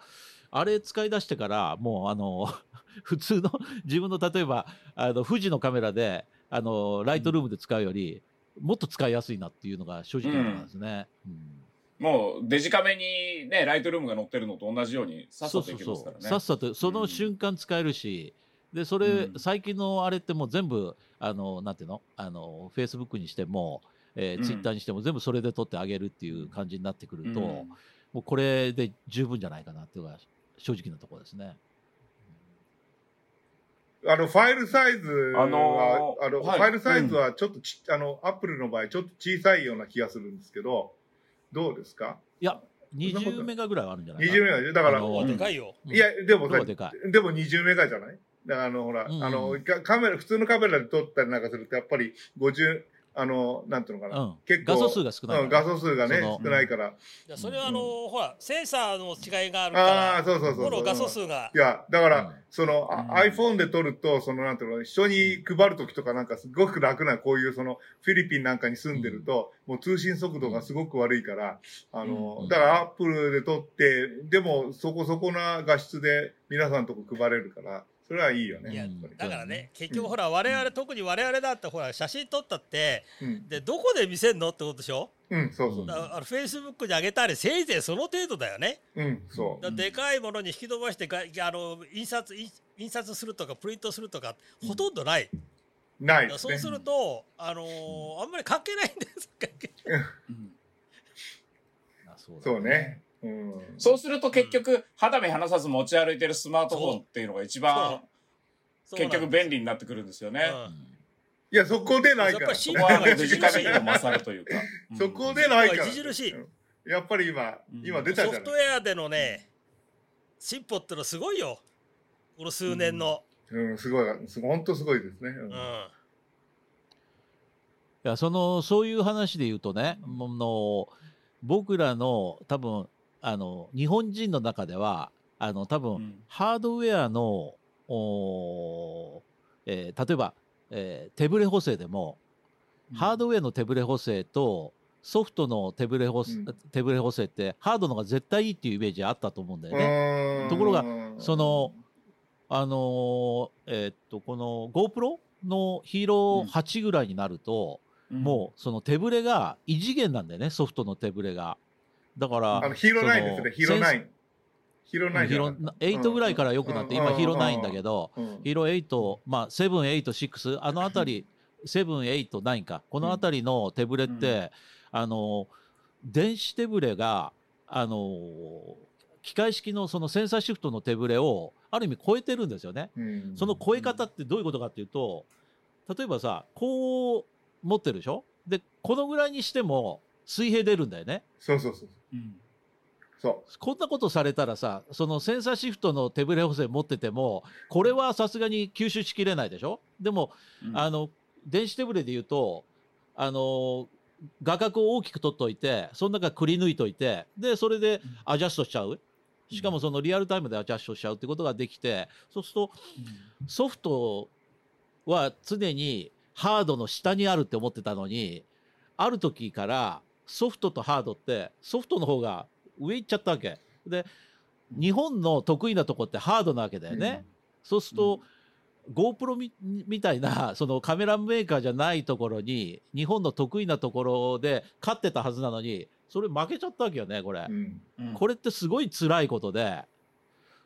あれ使い出してから、もう、あの、普通の、自分の例えば、あの、富士のカメラで、あの、ライトルームで使うより、もっと使いやすいなっていうのが正直なんですね。うんもう、デジカメにね、ライトルームが載ってるのと同じように、さっさといけますからね。さっさとその瞬間使えるし、でそれ、うん。最近のあれってもう全部あのなんていうの？あのフェイスブックにしても、えーうん。ツイッターにしても全部それで撮ってあげるっていう感じになってくると、うん。もうこれで十分じゃないかなっていうのが正直なところですね。あの、ファイルサイズは、あのーあの、はい。ファイルサイズはちょっとち、あの、アップルの場合、ちょっと小さいような気がするんですけど、どうですか？いやんなこと20メガぐらいはあるんじゃないか ?20 メガでだから、あのローはでかいよ。うんいや、でもでも20メガじゃない？だからあの、ほら、うん。あの、カカメラ、普通のカメラで撮ったりなんかすると、やっぱり50、あの、なんていうのかな。うん、結構画素数が少ないうん、から画素数がね少ないから。いやそれはあの、ほら、センサーの違いがあるああ、から、そうそうそうそう。この画素数が。い、や、だから、うん。その、あうん。iPhone で撮ると、その、なんていうの、人に配るときとかなんかすごく楽な、こういうその、フィリピンなんかに住んでると、もう通信速度がすごく悪いから、あの、うん。だから Apple で撮って、でもそこそこな画質で皆さんとこ配れるから、それはいいよね。いやだからね、結局ほら、我々、特に我々だって、ほら、写真撮ったって、うん、で、どこで見せんのってことでしょ？うん、そうそう。フェイスブックに上げたり、せいぜいその程度だよね。うん、そう。だからでかいものに引き伸ばしてがあの印刷印印刷するとかプリントするとかほとんどない、ないね。そうすると、あのーあんまり関係ないんですうん。あそうだそうね。うん。そうすると結局、肌身離さず持ち歩いてるスマートフォンっていうのが一番、結局便利になってくるんですよね。いや、そこでないから。やっぱりシンそこはデジカメにも勝るというか。そこでないから。著しい。うん。やっぱり今、うん。今出たじゃない。ソフトウェアでのね進歩ってのはすごいよ。この数年の、うん、すごい、すごい、本当すごいですね。ううん。んいやそのそういう話で言うとね、もうの僕らの多分あの日本人の中ではあの多分、うん。ハードウェアのおー、えー例えば、えー手ブレ補正でも、ハードウェアの手ブレ補正とソフトの手ブレ補正、うん。手ブレ補正ってハードの方が絶対いいっていうイメージあったと思うんだよね。ところがそのあのーえーっとこの GoPro のヒーロー8ぐらいになると、もうその手ブレが異次元なんだよねソフトの手ブレが。だからあのヒーローナインですね、ヒーローナイン。ン。ヒーローナインヒーロー8ぐらいから良くなって、今ヒーロー9だけど、どヒーロー8、まあ、7、8、6、あのあたり、7、8、9か、このあたりの手ブレって、あの、電子手ブレが、あの、機械式のそのセンサーシフトの手ブレを、ある意味超えてるんですよね。その超え方ってどういうことかっていうと、例えばさ、こう持ってるでしょ？で、このぐらいにしても水平出るんだよね。そうそうそう。う。ん。そこんなことされたらさ、そのセンサーシフトの手ブレ補正持ってても、これはさすがに吸収しきれないでしょ？でも、あの、電子手ブレで言うと、あの、画角を大きく取っといて、その中くり抜いといて、で、それでアジャストしちゃう？しかもそのリアルタイムでアジャストしちゃうってことができて、そうすると、ソフトは常にハードの下にあるって思ってたのに、ある時からソフトとハードってソフトの方が上行っちゃったわけ。で、日本の得意なとこってハードなわけだよね。そうすると、GoPro みみたいな そのカメラメーカーじゃないところに日本の得意なところで勝ってたはずなのにそれ負けちゃったわけよねこれ、う。うん。うんこれってすごい辛いことで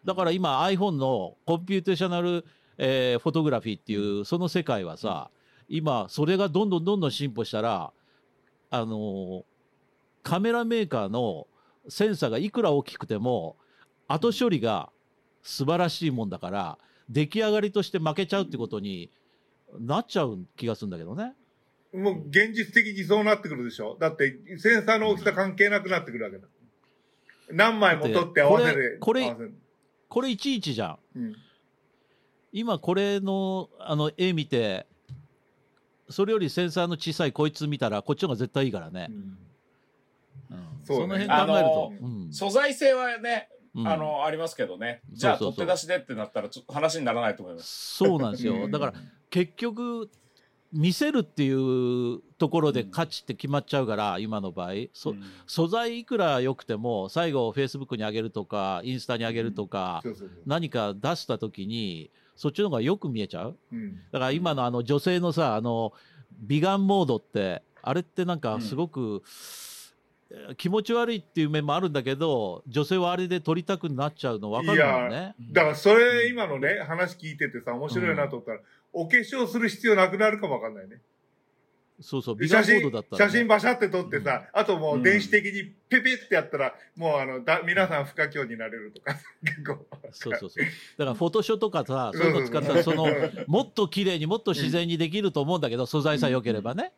だから今 iPhone の computational、えー photography っていうその世界はさ今それがどんどんどんどん進歩したらあのーカメラメーカーのセンサーがいくら大きくても後処理が素晴らしいもんだから出来上がりとして負けちゃうってことになっちゃう気がするんだけどね。もう現実的にそうなってくるでしょだってセンサーの大きさ関係なくなってくるわけだ。何枚も取って合わせて。これこれいちいちじゃん。うん。今これのあの絵見てそれよりセンサーの小さいこいつ見たらこっちの方が絶対いいからね。うんうんそうね。その辺考えると。素材性はね、うん。あの、ありますけどね。じゃあ、取って出しでってなったら、ちょっと話にならないと思います。そうなんですよ。うん。だから結局見せるっていうところで価値って決まっちゃうから、今の場合。そ、うん。素材いくら良くても最後フェイスブックに上げるとかインスタに上げるとか、そうそうそう。何か出した時にそっちの方がよく見えちゃう？うん。だから今のあの女性のさあの美顔モードってあれってなんかすごく、えー気持ち悪いっていう面もあるんだけど女性はあれで撮りたくなっちゃうの分かるもんね。だからそれ今のね、話聞いててさ、面白いなと思ったら、お化粧する必要なくなるかもわかんないね。そうそう美顔写真モードだったら、ね、写真バシャって撮ってさ、あともう電子的にペペってやったら、もうあの、だ皆さん不可教になれるとか、結構。そうそうそう。だからフォトショーとかさ、そういうの使ったら、その、もっと綺麗にもっと自然にできると思うんだけど、素材さえ良ければね。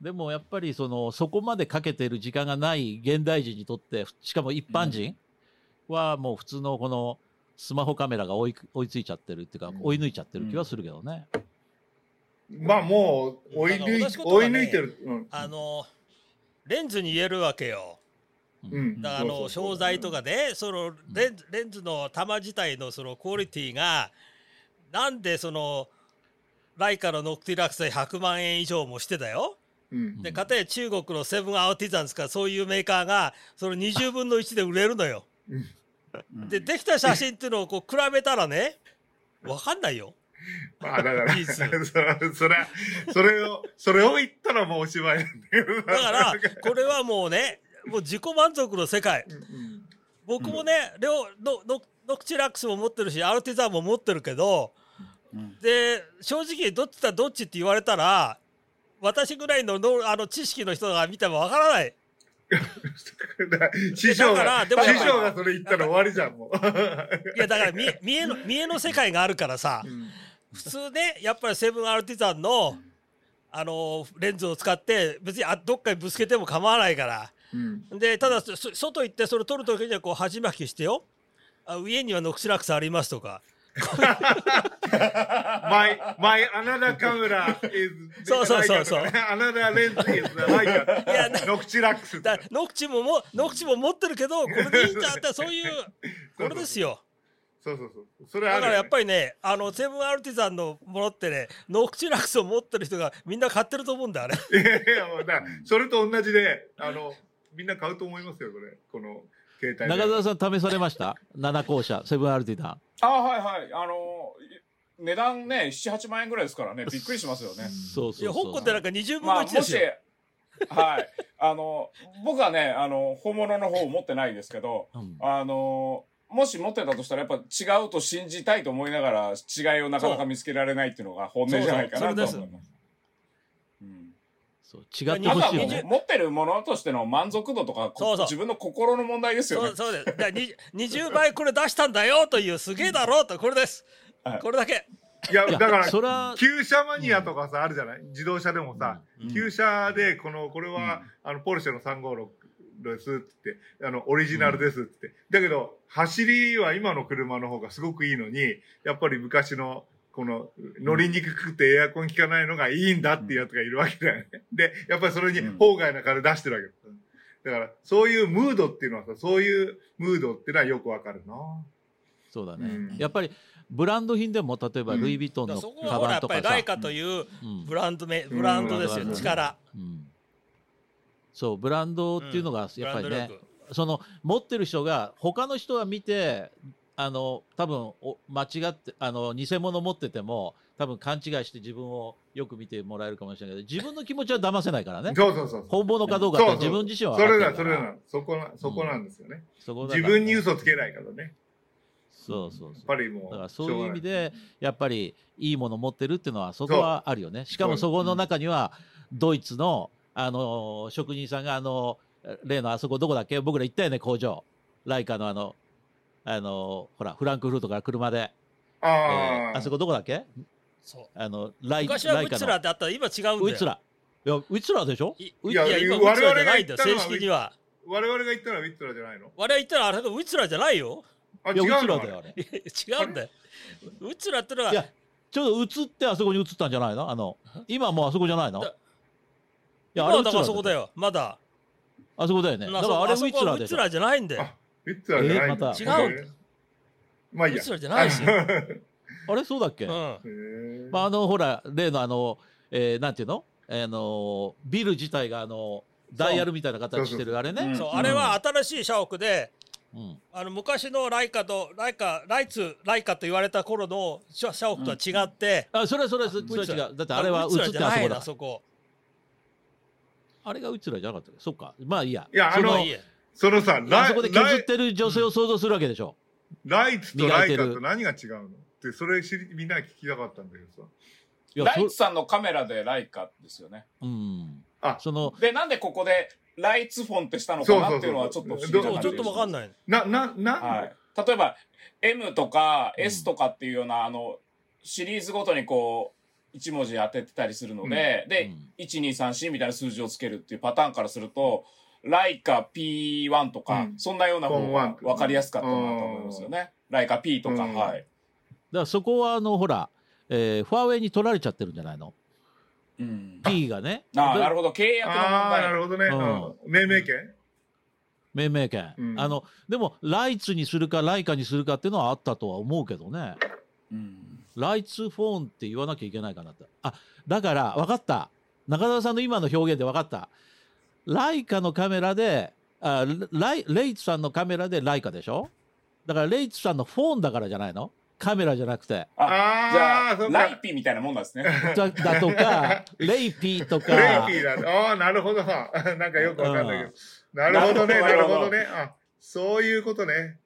でもやっぱりその、そこまでかけてる時間がない現代人にとって、しかも一般人はもう普通のこのスマホカメラが追い追いついちゃってるっていうかうん、追い抜いちゃってる気はするけどね。まあもう、追い抜いだから同じこと追い抜いてる。うん。あのレンズに言えるわけよ。うん。だからあの商材とかでそのレンズレンズの玉自体のそのクオリティがなんでそのライカの Noctilux で100万円以上もしてたよ。うん。でかたや中国の7Artisans かそういうメーカーがその20分の1で売れるのよ。でできた写真っていうのをこう比べたらね分かんないよ。まあだから、それ、それ、それを、それを言ったらもうおしまいなんだけど。だからこれはもうねもう自己満足の世界。うんうん僕もね、両ノクチラックスも持ってるしアルティザンも持ってるけどうんで正直どっちだどっちって言われたら私ぐらいののあの知識の人が見てもわからない。だから師匠が、師匠がそれ言ったら終わりじゃん、もう。いやだから見え見えの見えの世界があるからさうん普通ねやっぱりセブンアルティザンのあのレンズを使って別にあどっかにぶつけても構わないから。うんでただそ外行ってそれ撮る時にはこう鉢巻きしてよあ家にはノクシラックスありますとか my, my another camera is そうそうそうそう。another lens is なノクチラックスだノクチももノクチも持ってるけどこれでいいんじゃんってそういうこれですよ。そうそうそう。それだからやっぱりりねあのセブンアルティザンのものってねノクチラックスを持ってる人がみんな買ってると思うんだあれいやいやだそれと同じであのみんな買うと思いますよこれ。この携帯で。中澤さん試されました？7校舎セブンアルティダンあはいはい。あの値段ね78万円ぐらいですからね。びっくりしますよね。そうそうそう。いや香港ってなんか20分の1まあもしですよ、はい。あの僕はねあの本物の方を持ってないですけどうん。あのもし持ってたとしたらやっぱ違うと信じたいと思いながら違いをなかなか見つけられないっていうのが本音じゃないかなとそうそう。それ思います。うんそう違ってほしいよね。持ってるものとしての満足度とかこそうそう。自分の心の問題ですよね。そう。そうですだからに20倍これ出したんだよというすげえだろうとこれです。はい。これだけ。いやだからそれは旧車マニアとかさ、あるじゃない？自動車でもさ、うん。旧車でこのこれは、あのポルシェの356ですってあのオリジナルですっつって、だけど走りは今の車の方がすごくいいのにやっぱり昔のこの乗りにくくてエアコン効かないのがいいんだっていうやつがいるわけだよね。で、やっぱりそれにうん。法外な金出してるわけです。だから、そういうムードっていうのはさ、そういうムードっていうのはよくわかるな。そうだね、うん。やっぱりブランド品でも例えばうん。ルイ・ヴィトンだのからそこはほらやカバンとかさ。っぱりライカといううん。ブランド名ブランドですようん。力。うん。そうブランドっていうのがやっぱりね、その持ってる人が他の人が見てあの多分お間違ってあの偽物持ってても多分勘違いして自分をよく見てもらえるかもしれないけど自分の気持ちは騙せないからね。そうそうそう。本物かどうかって自分自身はそれだ、それだ。そこな、そこなんですよね。そこだから。自分に嘘つけないからね。そうそうそう。やっぱりもう。だからそういう意味しでやっぱりいいもの持ってるっていうのはそこはあるよね。しかもそこの中にはドイツのあの職人さんがあの例のあそこどこだっけ？僕ら行ったよね工場。ライカのあのあのほらフランクフルトから車で、ああ。ーあそこどこだっけ？そう。あのライ昔はウツラーってあったら今違うんだよ。ウィッツラ。いやウィッツラでしょ？いウィいやいや今ウィ我々ッツラーじゃないんだよ正式には。我々が言ったのはウィッツラじゃないの。我々言ったらあれウィッツラーじゃないよ。あ、いやウィッツラ違うのだよあれ。違うんだよ。ウィッツラーってのはいやちょうど映ってあそこに映ったんじゃないの？あの今もうあそこじゃないの？いだや今はだからそこだよ。よまだ。あそこだよね。だまあからあれウそこィッツラーでしょ。はウィッツラーじゃないんだよ。あウィッツラじゃないんだ。えまた。違う。まあいいや。ウィッツラじゃないですよあれそうだっけ、うん。へー。まあ、あのほら例のあの、えーなんていうの、あのビル自体があのダイヤルみたいな形してるあれね、う。ん。そうあれは新しい社屋でうん。あの昔のライカとライカライツライカと言われた頃の社社屋とは違って、あそれはそれはそれは違う。だってあれは映ってあそこだ。だそこ。あれがうちらじゃなかったっけ？そっか。まあいいや。いやあのそのまあいいやそのさ、あライそこで削ってる女性を想像するわけでしょ、ライツとライカと何が違うの？って、それ知りみんな聞きたかったんだけどさ。ライツそさんのカメラでライカですよね。うん。あ。その。で、なんでここでライツフォンってしたのかなっていうのはちょっと不思議なそうちょっとわかんない。な、な、な？んで、はい。例えば、M とかうん S とかっていうような、あの、シリーズごとにこう、1文字当ててたりするので、で、1、2、3、4みたいな数字をつけるっていうパターンからすると、ライカ P1 とか、うん。そんなような方が分かりやすかったなと思いますよね。ライカ P とか、うん。はい。だからそこはあのほら、えーファーウェイに取られちゃってるんじゃないの？うん。P がね。ああ、なるほほど。契約の問ああ、な題。るほどね。うん。命名権？命名権、うん。あのでもライツにするかライカにするかっていうのはあったとは思うけどね。うん。ライツフォンって言わなきゃいけないかなって。あだから分かった。中澤さんの今の表現で分かったライカのカメラであライレイツさんのカメラでライカでしょ？だからレイツさんのフォンだからじゃないの？カメラじゃなくてあ、あーじゃあライピみたいなもんなんですね。だだとかレイピーとかレイピーだ。ああ、なるほど。なんかよくわかんないけど。なるほどね、ななるほどね。あ、そういうことね。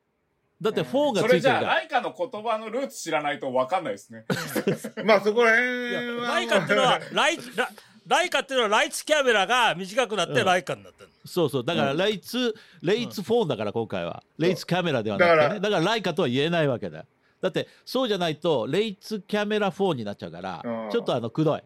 だってフォンがついそれじゃあ、てるからライカの言葉のルーツ知らないと分かんないですね。まあそこらい辺は。やライカっていうのはライラライカっていうのはライツキャメラが短くなってうん。ライカになってる、そうそう。だからレイツ、レイツフォンだから今回は。レイツカメラではなくてだから。ねだからライカとは言えないわけだよ。だってそうじゃないとレイツキャメラフォンになっちゃうからうん。ちょっとあのくどい。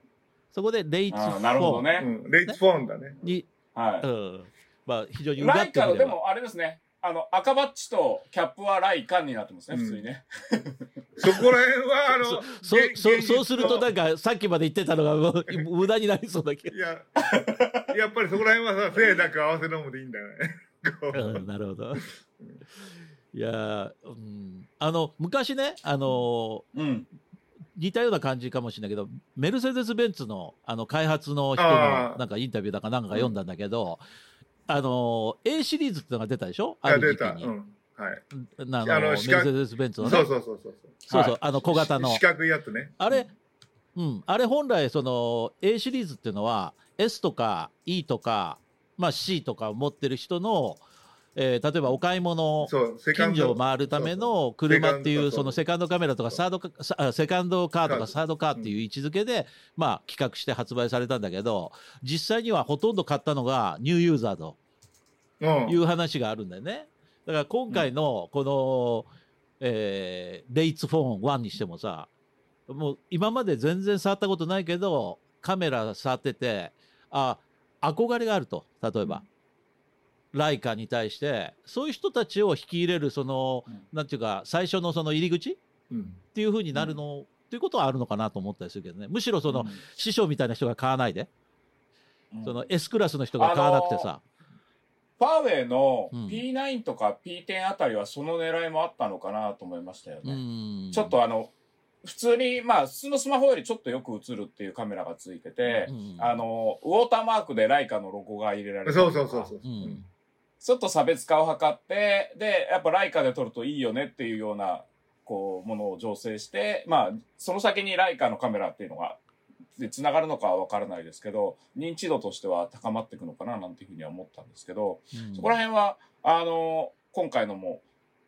そこでレイツフあーなるほどォンね。うん、レイツフォンだね。に、はうん。まあ非常にい。うがライってみれば。カのでもあれですね。あの、赤バッジとキャップはライカになってますね、うん普通にね。そこら辺は、あの、そげそそうするとなんかさっきまで言ってたのが 無駄になりそうだけどいや、やっぱりそこら辺はさ、清濁合わせ飲むでいいんだよね。こううんなるほど。いやー、うん、あの昔ね、あのうん。似たような感じかもしれないけど、メルセデス・ベンツのあの開発の人のなんかインタビューだかなんか読んだんだけど、あの A シリーズってのが出たでしょ？あ。る時期に。うん。はい。あのあのメルセデス・ベンツのね。そうそうそうそう。そうそうはいあの小型のし。四角いやつね。あれ、うん、あれ本来その A シリーズっていうのは S とか E とか、まあ、C とかを持ってる人の、えー例えばお買い物近所を回るための車っていうそのセカンドカメラとかサードカセカンドカーとかサードカーっていう位置づけで、まあ、企画して発売されたんだけど実際にはほとんど買ったのがニューユーザーとうん。いう話があるんだよね。だから今回のこの、えーレイツフォン1にしてもさもう今まで全然触ったことないけどカメラ触っててあ憧れがあると例えば、ライカに対してそういう人たちを引き入れるその、うん。なんていうか最初のその入り口っうん。ていう風になるの、っていうことはあるのかなと思ったりするけどね。むしろその、うん。師匠みたいな人が買わないで、うん。その S クラスの人が買わなくてさ、ファーウェイのうん。P9 とか P10 あたりはその狙いもあったのかなと思いましたようね。ん。ちょっとあの、普通に、まあ、普通のスマホよりちょっとよく映るっていうカメラがついてて、うん。あの、ウォーターマークでライカのロゴが入れられてそうそうそうそう。うんちょっと差別化を図って、で、やっぱライカで撮るといいよねっていうような、こう、ものを醸成して、まあ、その先にライカのカメラっていうのが、で、繋がるのかはわからないですけど、認知度としては高まっていくのかななんていうふうには思ったんですけど、うんそこら辺は、あの、今回のも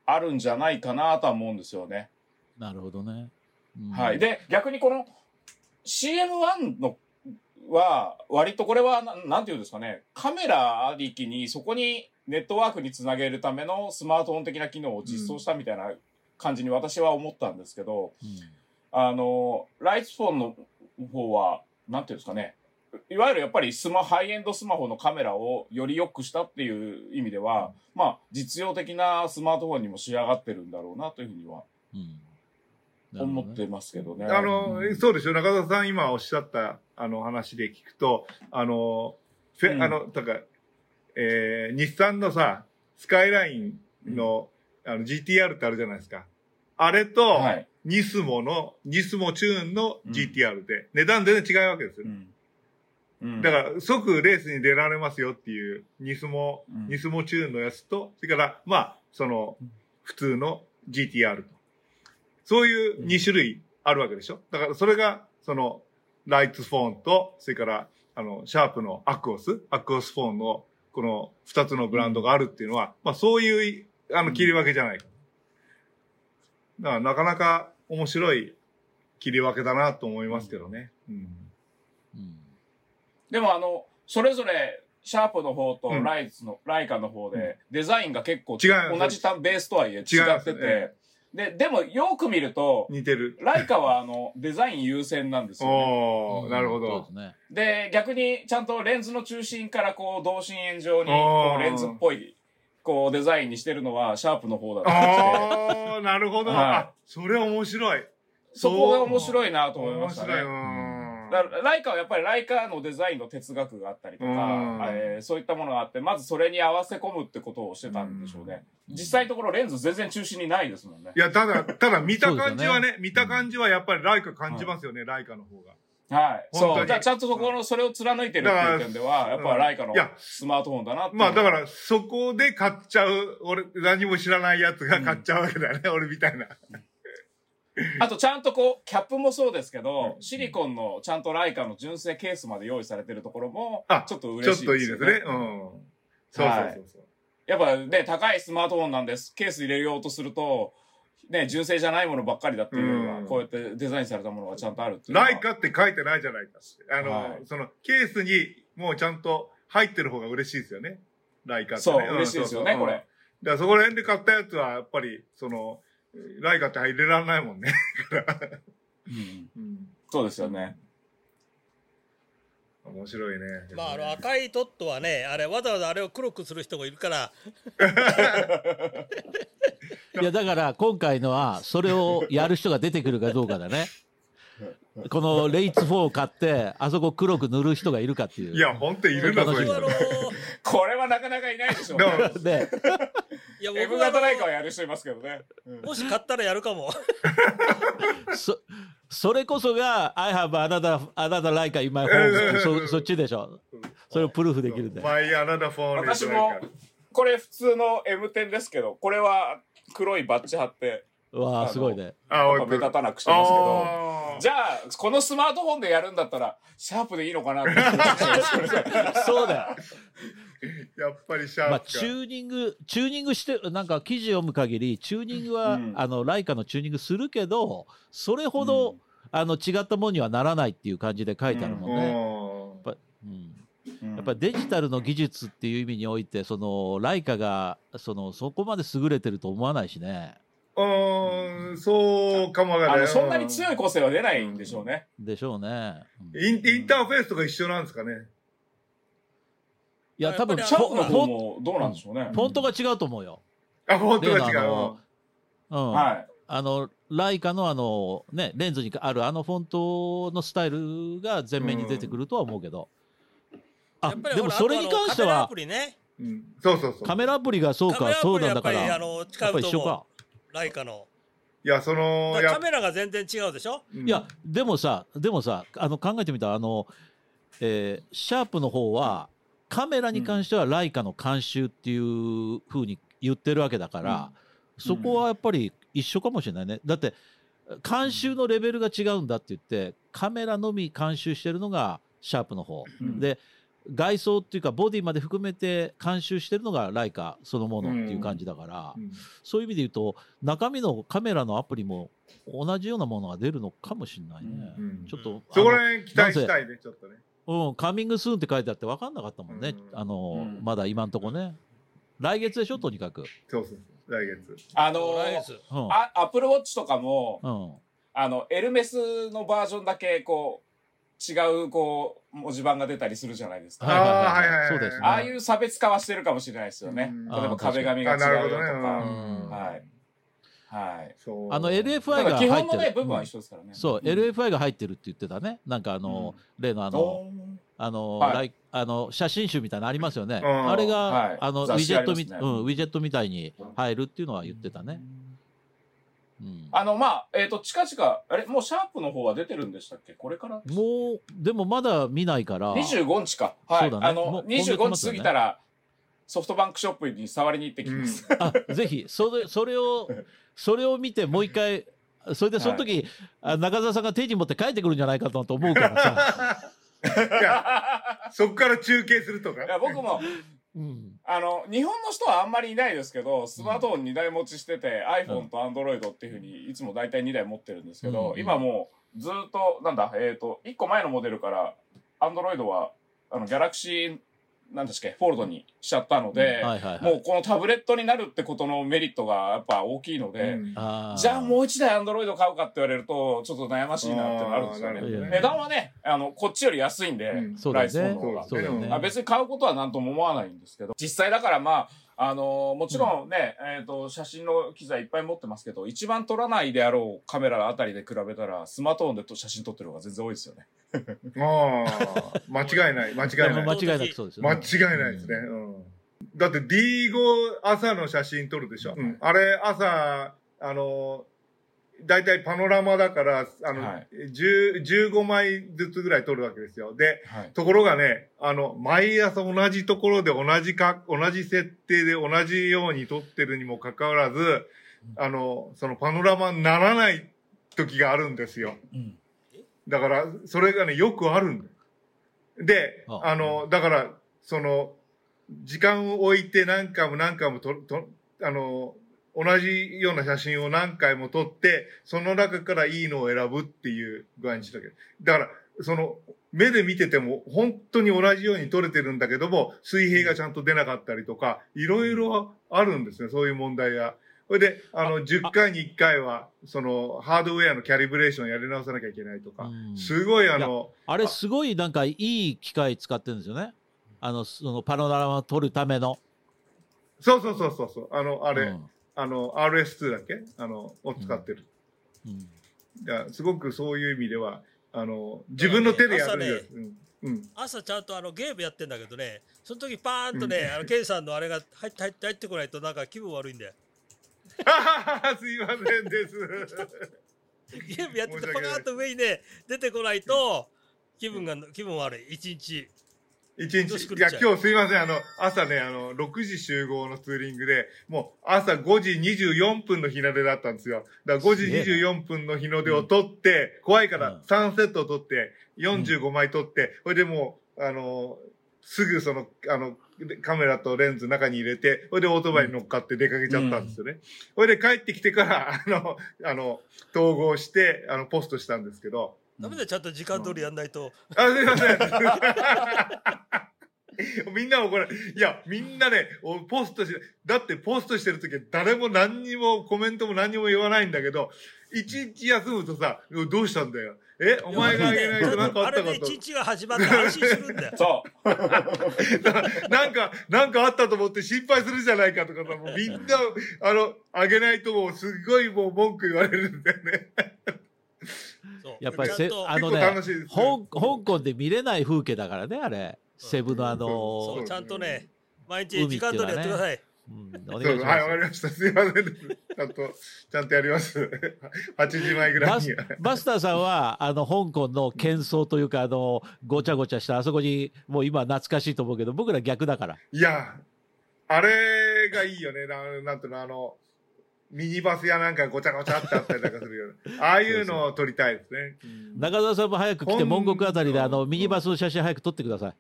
あるんじゃないかなとは思うんですよね。なるほどね。うんはい。で、逆にこの CM1 のは、割とこれはな、なんていうんですかね、カメラありきにそこにネットワークにつなげるためのスマートフォン的な機能を実装したみたいな感じに私は思ったんですけど、うん。あの、ライツフォンの方は、なんていうんですかね、いわゆるやっぱりスマ、ハイエンドスマホのカメラをより良くしたっていう意味では、まあ、実用的なスマートフォンにも仕上がってるんだろうなというふうには思ってますけどね。あの、うん。そうですよ。中田さん今おっしゃった、あの話で聞くと、あの、フェ、うん。あの、だから、えー、日産のさ、スカイラインの、あの、GTR ってあるじゃないですか。あれと、はい。ニスモの、ニスモチューンのうん GTR で、値段全然違うわけですよ。うんうんだから、即レースに出られますよっていう、ニスモ、うんニスモチューンのやつと、それから、まあ、そのうん、普通の GTR と。そういう2種類あるわけでしょ？だから、それが、その、ライツフォンと、それから、あの、シャープのアクオス、アクオスフォンの、この2つのブランドがあるっていうのは、まあ、そういう、あの、うん切り分けじゃない。か。だから、なかなか面白い切り分けだなと思いますけどね。うん。うん。でもあの、それぞれ、シャープの方とうん。ライツの、ライカの方で、デザインが結構違います。同じたベースとはいえ違ってて。ね、で、でもよく見ると、似てる。ライカはあの、デザイン優先なんですよ、ね。なるほどそうで。すね。で、逆にちゃんとレンズの中心からこう、同心円状に、こう、レンズっぽい、こう、デザインにしてるのは、シャープの方だったああ、なるほど。はいあ、それ面白い。そこが面白いなと思いましたね。面白い。ライカはやっぱりライカのデザインの哲学があったりとか、うんえーそういったものがあって、まずそれに合わせ込むってことをしてたんでしょうね。実際のところレンズ全然中心にないですもんねい。や、ただ、ただ見た感じはそうね、見た感じはやっぱりライカ感じますよね、ライカの方が。はい。そう。じゃあちゃんとそこの、それを貫いてるっていう点では、やっぱライカのスマートフォンだなまあだから、そこで買っちゃう、俺、何も知らないやつが買っちゃうわけだよね、俺みたいな。あとちゃんとこう、キャップもそうですけど、うんシリコンのちゃんとライカの純正ケースまで用意されてるところもあ、ちょっとちょ嬉しいっといいですすね。うん。そうそうそうそう。やっぱね、高いスマートフォンなんです。ケース入れようとすると、ね、純正じゃないものばっかりだっていうよりは、うんこうやってデザインされたものがちゃんとあるライカって書いてないじゃないか。あの、はいその、ケースにもうちゃんと入ってる方が嬉しいですよね。ライカって、ね。そう、嬉しいですよね、うんこれ。。だからそこら辺で買ったやつは、やっぱり、その、ライカって入れられないもんね。うんうん。そうですよね。面白いね。まあ、あの赤いドットはね、あれわざわざあれを黒くする人もいるから、いやだから今回のはそれをやる人が出てくるかどうかだね。このレイツ4を買ってあそこ黒く塗る人がいるかっていう。いや、本当にいるんだ、これはなかなかいないでしょうだかね。いや M 僕はあ型ライカはのやる人いますけどね。うんもし買ったらやるかも。そそれこそが I have another, another like in my home そそっちでしょ。それをプルーフできるんで。マイアナダフォン私もこれ普通の M10 ですけど、これは黒いバッジ貼って、うわあすごいね。あ、目立たなくしてますけど。じゃあ、このスマートフォンでやるんだったら、シャープでいいのかなって そうだよ。やっぱりシャまあ、ープか。チューニング、チューニングして、なんか記事読む限り、チューニングは、うんあの、ライカのチューニングするけど、それほど、うんあの、違ったものにはならないっていう感じで書いてあるもんね。うんうんうんやっぱりデジタルの技術っていう意味において、その、ライカが、その、そこまで優れてると思わないしね。うん、そうかもわかんない。あのそんなに強い。い個性は出ないんでしょうね。でしょうね。うんインインターフェースとか一緒なんですかね。いや、多分、シャープのフォン方もどうなんでしょうね。フォントが違うと思うよ。あ、本当が違例のう。うん。はい。あの、ライカのあの、ね、レンズにあるあのフォントのスタイルが前面に出てくるとは思うけど。あ、やっぱりほらでもそれに関してはあとあのカメラアプ、リね。うんそうそうそう。カメラアプリがそうか、そうなんだから、やあのっ使うと思ぱ一緒かう。。ライカの。いや、その、カメラが全然違うでしょ？うんいや、でもさ、でもさ、あの考えてみたら、あの、えーシャープの方は、カメラに関してはライカの監修っていうふうに言ってるわけだから、そこはやっぱり一緒かもしれないね。だって、監修のレベルが違うんだって言って、カメラのみ監修してるのがシャープの方。うんで、外装っていうか、ボディまで含めて監修してるのがライカそのものっていう感じだから、うんそういう意味で言うと、中身のカメラのアプリも同じようなものが出るのかもしれないね。うんちょっと、そこら辺期待したいね、ちょっとね。うん、カミングスーンって書いてあって分かんなかったもんね。うんあの、うんまだ今んとこね。来月でしょ、とにかく。そうそうそう、来月。あの来月うん。あアップルウォッチとかも、うん。あの、エルメスのバージョンだけ、こう、違う、こう、文字盤が出たりするじゃないですか。はいはいはいあーはいはいはいそうですね。ああいう差別化はしてるかもしれないですよね。うん例えば壁紙があ、違うなるほどね。よとか。うんはい。はい。そうあのた LFI だが基本のね、入ってる。部分はうん一緒ですからね。そう、ん LFI が入ってるって言ってたね。なんかあの、例のあの、あの、はいライあの写真集みたいなのありますよね。うんあれが、はいあのウ雑ィジェットねうん、ウィジェットみたいに入るっていうのは言ってたね。うん、あの、まあ、えっ、と、近々、あれ、もうシャープの方は出てるんでしたっけ？これからもう、でもまだ見ないから。25日か。はい。そうだねあの、もう今月末だね25日過ぎたら、ソフトバンクショップに触りに行ってきます。あぜひそれそれをそれを見てもう一回それでその時、あ中澤さんが手に持って帰ってくるんじゃないかと思うからさ、いや、そこから中継するとか？い。や、僕も、うん、あの、日本の人はあんまりいないですけど、スマートフォン2台持ちしてて、iPhone と Android っていうふうに、いつも大体2台持ってるんですけど、うん。今もう、ずっと、なんだ、えっ、と、1個前のモデルから、Android は、あの、Galaxy、なんですか、フォールドにしちゃったので、はいはいはい。もうこのタブレットになるってことのメリットがやっぱ大きいので、うん。じゃあもう一台アンドロイド買うかって言われると、ちょっと悩ましいなってなるんですよね。ね値段はね、あの、こっちより安いんで、うん。ライスの方が。ね。あ別に買うことは何とも思わないんですけど、実際だからまあ、あのもちろんね、えっ、と、写真の機材いっぱい持ってますけど、一番撮らないであろうカメラあたりで比べたら、スマートフォンでと写真撮ってる方が全然多いですよね。ああ、間違いない、間違いない。間違いなくそうですよね間違いないですね。うん。だって D5 朝の写真撮るでしょ。うん。あれ朝、あの、だいたいパノラマだから、あの、はい10 15枚ずつぐらい撮るわけですよ。で、はい。ところがね、あの、毎朝同じところで同じか、同じ設定で同じように撮ってるにもかかわらず、あの、そのパノラマにならない時があるんですよ。うんだから、それがね、よくあるんだよ。で、ああの、だから、その、時間を置いて何回も何回もと、と、あの、同じような写真を何回も撮って、その中からいいのを選ぶっていう具合にしたけ。ど。だから、その、目で見てても本当に同じように撮れてるんだけども、水平がちゃんと出なかったりとか、いろいろあるんですね、そういう問題が。それで、あの、10回に1回は、その、ハードウェアのキャリブレーションやり直さなきゃいけないとか、うん。すごいあの、あれすごいなんかいい機械使ってるんですよね。あのそのパノラマを撮るための。そうそうそうそうそう、あの、あれ、うんあの、RS2 だっけあの、を使ってる。うんいや、すごくそういう意味では、あの、自分の手でやるんです。朝うん。うん。朝ちゃんとあのゲームやってんだけどね、その時パーンとね、あのケイさんのあれが入って入って入ってこないとなんか気分悪いんだよ。すいませんです。ゲームやっててパカーンと上にね、出てこないと気分が、気分悪い。一日。一日、いや、今日すいません。あの、朝ね、あの、6時集合のツーリングで、もう朝5時24分の日の出だったんですよ。だから5時24分の日の出を取って、怖いかうんら3セットを取って、45枚取って、それでもう、あの、すぐその、あの、カメラとレンズ中に入れて、それでオートバイに乗っかって出かけちゃったんですよね。それで帰ってきてから、あの、あの、統合して、あの、ポストしたんですけど、ダメだよ、ちゃんと時間通りやんないと。あ、すいません。みんなもこれ、いや、みんなね、おポストして、だってポストしてるとき誰も何にもコメントも何にも言わないんだけど、一日休むとさ、どうしたんだよ。えお前があげないと何かああったかと？れで一日が始まって安心するんだよ。そう。なんか、なんかあったと思って心配するじゃないかとかさ、もうみんな、あの、あげないともうすっごいもう文句言われるんだよね。そうやっぱりせあのね。香香港で見れない風景だからねあれセブのあそのそうちゃんとね、毎日時間通りやってください。うんお願いしますわかりました。すいません。ちゃんと、ちゃんとやります。8時前ぐらいバにス。バスターさんはあの香港の喧騒というかあのごちゃごちゃしたあそこにもう今懐かしいと思うけど僕ら逆だからいや、あれがいいよね。ななんていうの、あの、ミニバスやなんかごちゃごちゃってあったりとかするよね。ああいうのを撮りたいですね。うん中澤さんも早く来て門国あたりであのミニバスの写真早く撮ってください。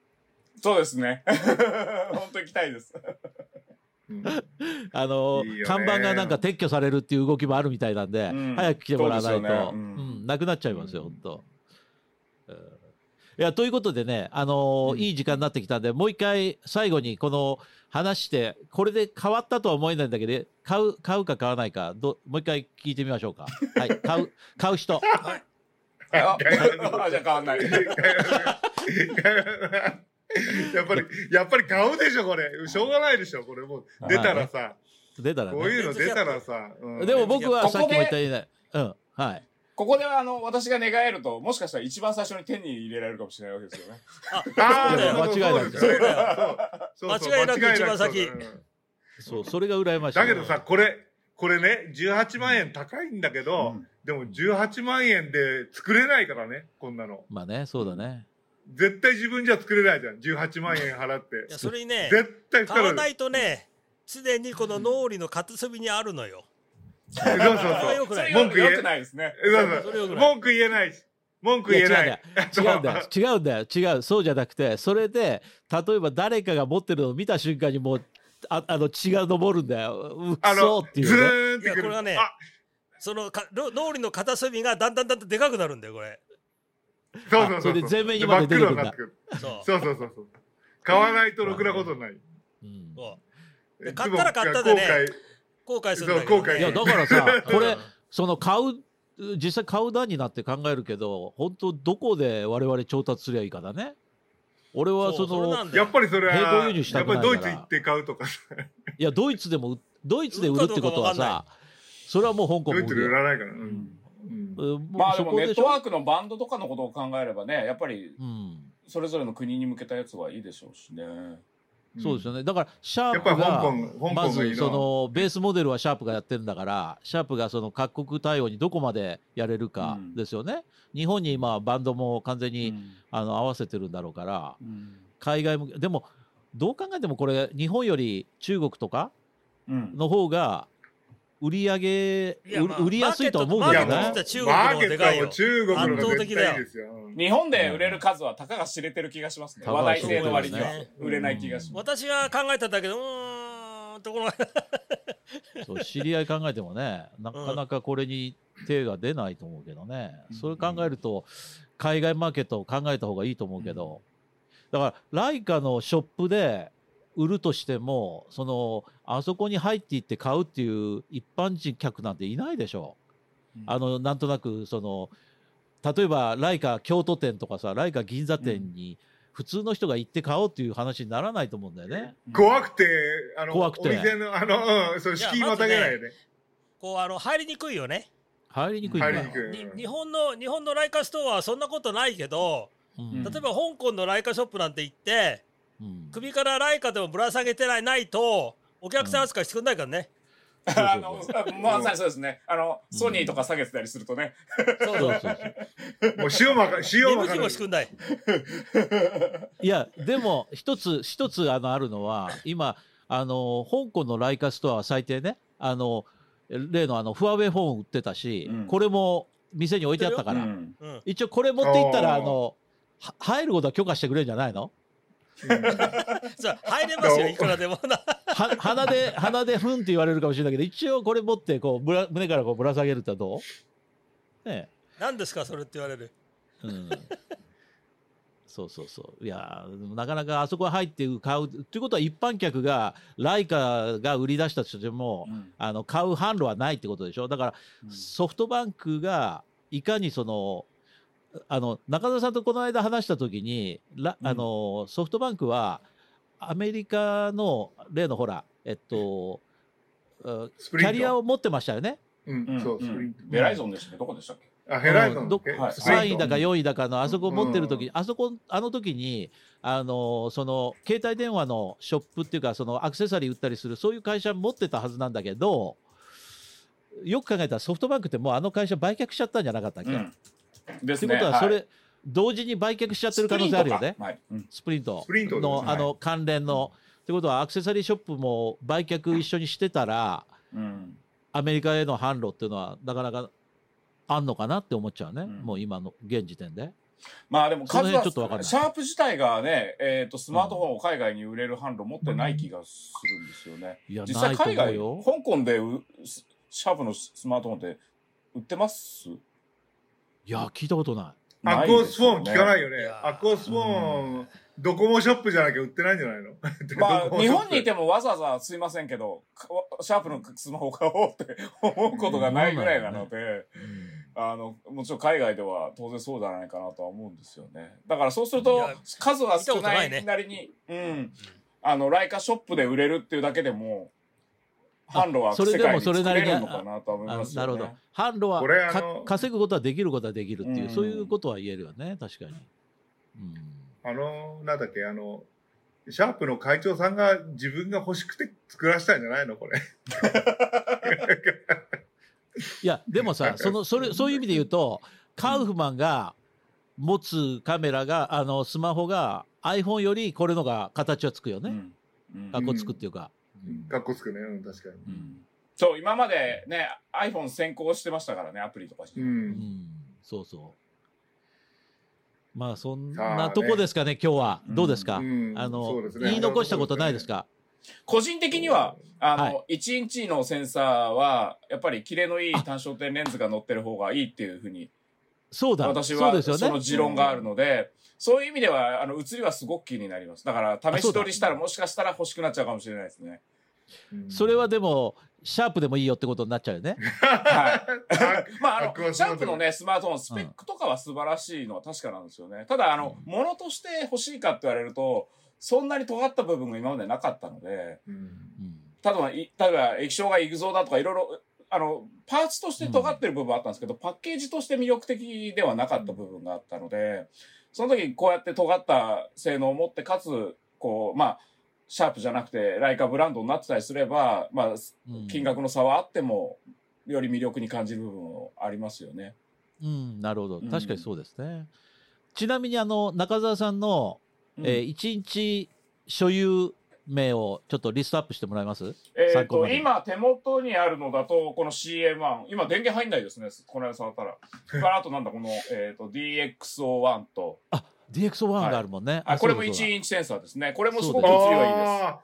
そうですね。本当に行きたいです。うん。あのいい看板がなんか撤去されるっていう動きもあるみたいなんで、うん。早く来てもらわないと、ねううん。ん。なくなっちゃいますよ、本当。うんいやということでね、あのーうんいい時間になってきたんで、もう一回最後にこの話して、これで変わったとは思えないんだけど、買う買うか買わないかど、もう一回聞いてみましょうか。はい、買う買う人。はい。あ、あじゃあ変わんない。やっぱり、やっぱり買うでしょ、これ。しょうがないでしょ、これ。もう出たらさ、出たらね。こういうの出たらさ。うんでも僕はさっきも言ったようにね、うん、はい。ここではあの、私が願えると、もしかしたら一番最初に手に入れられるかもしれないわけですよね。ああ、間違いないそうそうそうそう間違いなく一番先そうそれが羨ましい。だけどさ、これ、これね、18万円高いんだけど、うんでも18万円で作れないからね、こんなの。まあね、そうだね。絶対自分じゃ作れないじゃん。18万円払っていや、。それにね、絶対買わないとね、常にこの脳裏の片隅にあるのよ。そうそうそれは良そう。文句言えないですね。文句言えないし。文句言えない。や違うんだよ違うんだよ違うそうじゃなくてそれで例えば誰かが持ってるのを見た瞬間にもうああの血が昇るんだようあのそっ、てずいうねーんってくる。いやこれはねあ、そのかろ脳裏の片隅がだんだんだんだんでかくなるんだよ、これ。そうそうそう。あそれで全面にまで出てくるんだそう。そうそうそうそう。買わないとろくなことない。うんそうで買ったら買ったでね後悔するんだけど、ね。いやだからさ これうんその買う実際買う段になって考えるけど本当どこで我々調達すりゃいいかだね。俺はそのやっぱりそれは、並行輸入したやっぱくないから。りドイツ行って買うとかさ、いやドイツでもドイツで売るってことはさそれはもう香港ドイツで売らないから。ううん。んうん。うん。まあでもネッそこでしょ？トワークのバンドとかのことを考えればね、やっぱりうん。それぞれの国に向けたやつはいいでしょうしね。そうですよね。だから、シャープがま。ずそのベースモデルはシャープがやってるんだから、シャープがその各国対応にどこまでやれるかうんですよね。日本に今、バンドも完全に、うんあの合わせてるんだろうから、うん海外向け、でも、どう考えてもこれ、日本より中国とかうんの方が、売り上げ、売売りやすいとは思うんだいやよねもう。マーケット中国の方がでかいですよ。日本で売れる数はたかが知れてる気がしますね。話題性の割には売れない気がします。私が考えたんだけど、うーん、ところが、そう知り合い考えてもね、なかなかこれに手が出ないと思うけどね、うんそれ考えると、海外マーケットを考えた方がいいと思うけど、だから、ライカのショップで売るとしても、そのあそこに入っていって買うっていう一般人客なんていないでしょ。あのなんとなくその例えばライカ京都店とかさライカ銀座店に普通の人が行って買おうっていう話にならないと思うんだよね。怖くて、あの、怖くてお店の、あの、うん、それ敷居またげないよね。こうあの入りにくいよね。入りにくいんだよ入りにくい。に日本の日本のライカストアはそんなことないけど、うん例えば香港のライカショップなんて行って、うん首からライカでもぶら下げてないないとお客さん扱いしてくんないからね。あの、まさにそうですね。あの、ソニーとか下げてたりするとね。そうそうう。そそうそう。もう塩まか、塩まかもしてくんない。いや、でも、一つ、一つ、あの、あるのは、今、あの、香港のライカストアは最低ね、あの、例のあの、ファーウェイフォン売ってたし、うんこれも店に置いてあったから、うんうん。一応これ持っていったら、あの、は入ることは許可してくれるんじゃないの？さあ入れますよいくらでもな。は鼻で、鼻でふんって言われるかもしれないけど、一応これ持って、こう、ぶら胸からこうぶら下げるってどう？ね何ですかそれって言われる。え。うん。そうそうそう。いやー、なかなかあそこ入って買う。っていうことは一般客が、ライカが売り出したとしても、うんあの、買う販路はないってことでしょ？だから、うんソフトバンクが、いかにその、あの、中澤さんとこの間話したときに、らうん。あの、ソフトバンクは、アメリカの、例のほら、えっと、あスプリント。キャリアを持ってましたよね。うん、うんそう。ベライゾンでしたっけ？どこでしたっけ？あ、ヘライゾン。どえはい。スプリント。3位だか4位だかのあそこ持ってる時に、うあそこあの時にあのその携帯電話のショップっていうかそのアクセサリー売ったりするそういう会社持ってたはずなんだけどよく考えたらソフトバンクってもうあの会社売却しちゃったんじゃなかったっけ、うん。ですってね。ことはそれ、はい同時に売却しちゃってる可能性あるよね。スプリントか。はい。うん。スプリント。スプリントです。ねのあの関連の。ってことはアクセサリーショップも売却一緒にしてたらうん。アメリカへの販路っていうのはなかなかあんのかなって思っちゃうね、うん。もう今の現時点で。まあでも数は辺ちょっとわかんない。シャープ自体がね、えっ、と、スマートフォンを海外に売れる販路持ってない気がするんですよね。いや実際海外、香港でうシャープのスマートフォンって売ってます？いや聞いたことない。アクオスフォン聞かないよ。よねアクオスフォン、ドコモショップじゃなきゃ売ってないんじゃないの？まあ、日本にいてもわざわざすいませんけど、かシャープのスマホを買おうって 思うことがないぐらいなので、あの、もちろん海外では当然そうじゃないかなとは思うんですよね。だからそうすると数は少なないねいなりに、うん。あの、ライカショップで売れるっていうだけでも、販路はそれでもそれなりにるのかなとは思いあますよね。なるほど。販路は稼ぐことはできることはできるっていう、うんそういうことは言えるよね、確かに。うん、あの、なんだっけ、あの、シャープの会長さんが自分が欲しくて作らせたんじゃないのこれ。いや、でもさ、そのそれそういう意味で言うと、カウフマンが持つカメラが、あのスマホが iPhone よりこれのが形はつくよね。うんうんかっこつくっていうか。かっこつくね、うん、確かに。うんそう、今までね、iPhone 先行してましたからね、アプリとかして。う。うんん、そうそう。まあそんなとこですかね、今日は。うんどうですか、うんあのそうですね言い残したことないですか？個人的には、あの、は1インチのセンサーは、やっぱりキレのいい単焦点レンズが乗ってる方がいいっていうふうに、そうだ、私は。その持論があるので、そういう意味では、あの、映りはすごく気になります。だから、試し撮りしたらもしかしたら欲しくなっちゃうかもしれないですね。うんそれはでも、シャープでもいいよってことになっちゃうよね。はい。まあ、あの、シャープのね、スマートフォン、スペックとかは素晴らしいのは確かなんですよね。ただ、あの、ものとして欲しいかって言われると、そんなに尖った部分が今までなかったので、うんうん例えば、い例えば液晶がイグゾーだとかいろいろ、あの、パーツとして尖ってる部分はあったんですけど、パッケージとして魅力的ではなかった部分があったので、その時こうやって尖った性能を持って、かつ、こう、まあ、シャープじゃなくて、ライカブランドになってたりすれば、まあ、うん金額の差はあっても、より魅力に感じる部分もありますよね。うん、なるほどうん。確かにそうですね。ちなみに、あの、中澤さんの、うんえー一日所有名をちょっとリストアップしてもらえます？えっ、と、今手元にあるのだと、この CM1。今電源入んないですね。この間触ったら。か らあとなんだ、この、えっ、と、DXO1 と、あ、DX1 があるもんね。あ、これもそうだそうだ1インチセンサーですね。これもすごくそう映りはいいです。ああ、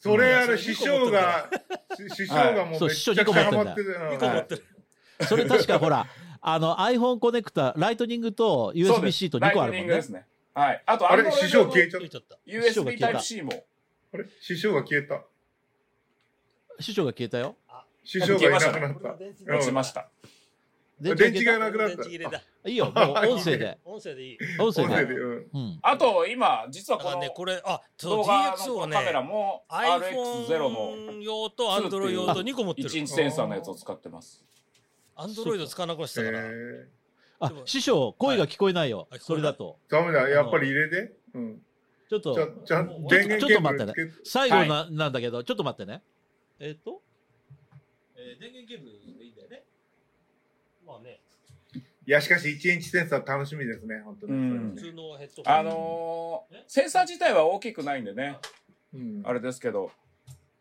それある師匠が、師匠がもうめっちゃハマってる2個持ってる。それ確かほら、あの iPhone コネクタ、 Lightning と USB-C と2個あるもんねね。はい。あと、あれ師匠消えちゃっ言っちゃった。USB Type-C も。あれ？師匠が消えた。師匠が消えたよ。師匠がいなくなった。落ちました。電池がなくなった電池。切れだ。いいよ、もう音声で。音声でいい。音声で。あと、今、実はこのだからね、これ、あ、そう、動をのカメラね、も RX0 の iPhone 用と Android 用と2個持って1る。チセンサーのやつを使ってます。Android 使わなくしたから。えあ、師匠、声が聞こえないよはい。それだと。ー、ダメだ、やっぱり入れて？うん。ちょっとち、ょっと待ってね最後ななんだけど、ちょっと待ってね。えっと、えー電源ケーブル。まあね、いや、しかし1インチセンサー楽しみですね、本当に。うん。普通のヘッドホン。あのーセンサー自体は大きくないんでね、うん。あれですけど、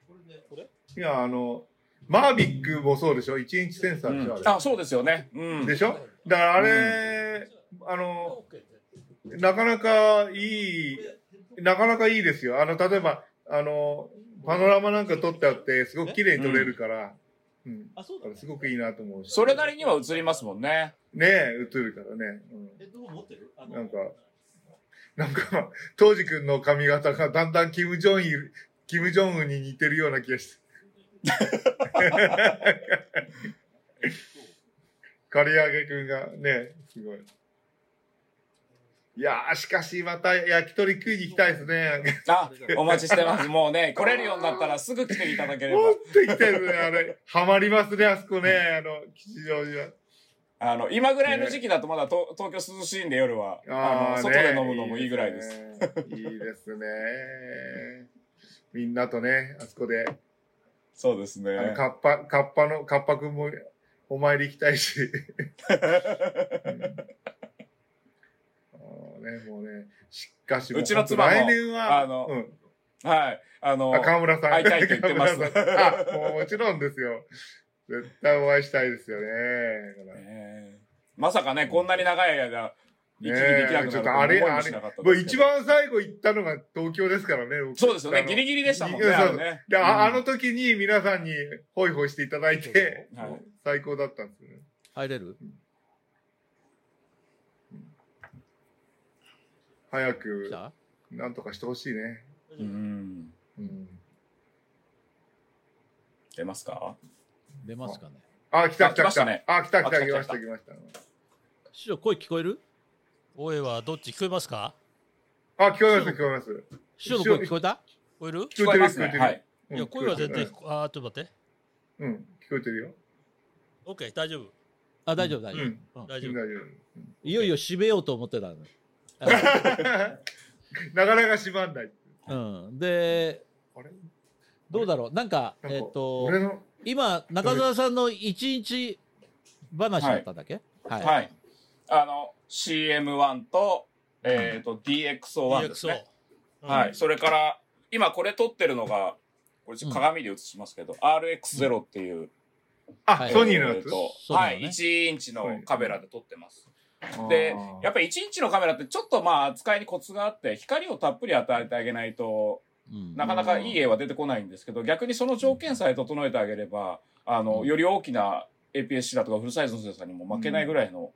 これで、これ？いや、あの、マービックもそうでしょ ?1 インチセンサーでしょ、うん。あ、そうですよね。うん。でしょ？だからあれ、あの、なかなかいい、なかなかいいですよ。あの、例えば、あの、パノラマなんか撮ってあって、すごく綺麗に撮れるから、うん。あ、そうだからすごくいいなと思うし。それなりには映りますもんね。ねえ、映るからね。ヘッドホン持ってる？なんか、なんか、当時くんの髪型がだんだんキム・ジョンイル、キム・ジョンウンに似てるような気がして。刈り上げくんがね、すごい。いやー、しかしまた焼き鳥食いに行きたいですね。あ、お待ちしてます。もうね、来れるようになったらすぐ来ていただければほ。んと行きたいですね、あれ。ハマりますね、あそこね、あの、吉祥寺は。あの、今ぐらいの時期だとまだと東京涼しいんで夜は、あの、ー外で飲むのもいいぐらいです。ねいいですね。みんなとね、あそこで、そうですねカッパ、カッパの、カッパくんもお参り行きたいし。ね、もうね、しかしもうちの妻も来年は、あのうん、はい。あのあ、、川村さん。会いたいと言ってます あ、もうもちろんですよ。絶対お会いしたいですよね。ねまさかね、こんなに長い間、行き来できなくなるとちょっとあれ、あれ思いもしなかった、もう一番最後行ったのが東京ですからね。僕そうですよね。ギリギリでしたもんね。あれねで、ああのうん時に皆さんにホイホイしていただいて、はい最高だったんですよね。入れる？早くなんとかしてほしいね。うん。うん。出ますか？出ますかね。あ、来たあ来た来た。来ましたねあ、来た来たあ来た来ました来来ました。師匠、声聞こえる？声はどっち聞こえますか？あ、聞こえます聞こえます。師匠の声聞こえた？聞こえる聞こえますはい。うんいや、声は全然聞こ、あー、ちょっと待って。うん、聞こえてるよ。OK、大丈夫。あ、大丈夫、大丈うん。夫。うん大丈夫。大丈夫。いよいよ締めようと思ってたの。なかなか閉まんない。うん。で、あれ？どうだろう？なんか、なんかえっと、今、中澤さんの一日話だったんだっけ？はい。はい。あの、CM1 と、えっと、DXO1 ですね。DXO。はい。それから、今これ撮ってるのが、これちょっと鏡で映しますけど、RX0 っていう、あ、はいソニーのやつ？はい、1インチのカメラで撮ってます。でやっぱり1インチのカメラってちょっとまあ扱いにコツがあって、光をたっぷり与えてあげないとうん。なかなかいい絵は出てこないんですけど、逆にその条件さえ整えてあげれば、あの、うん。より大きな APS-C だとかフルサイズのセンサーにも負けないぐらいの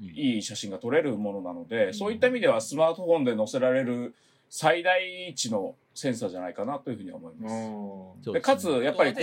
うん。いい写真が撮れるものなので、そういった意味ではスマートフォンで載せられる最大値のセンサーじゃないかなというふうには思います。でかつ、やっぱりこ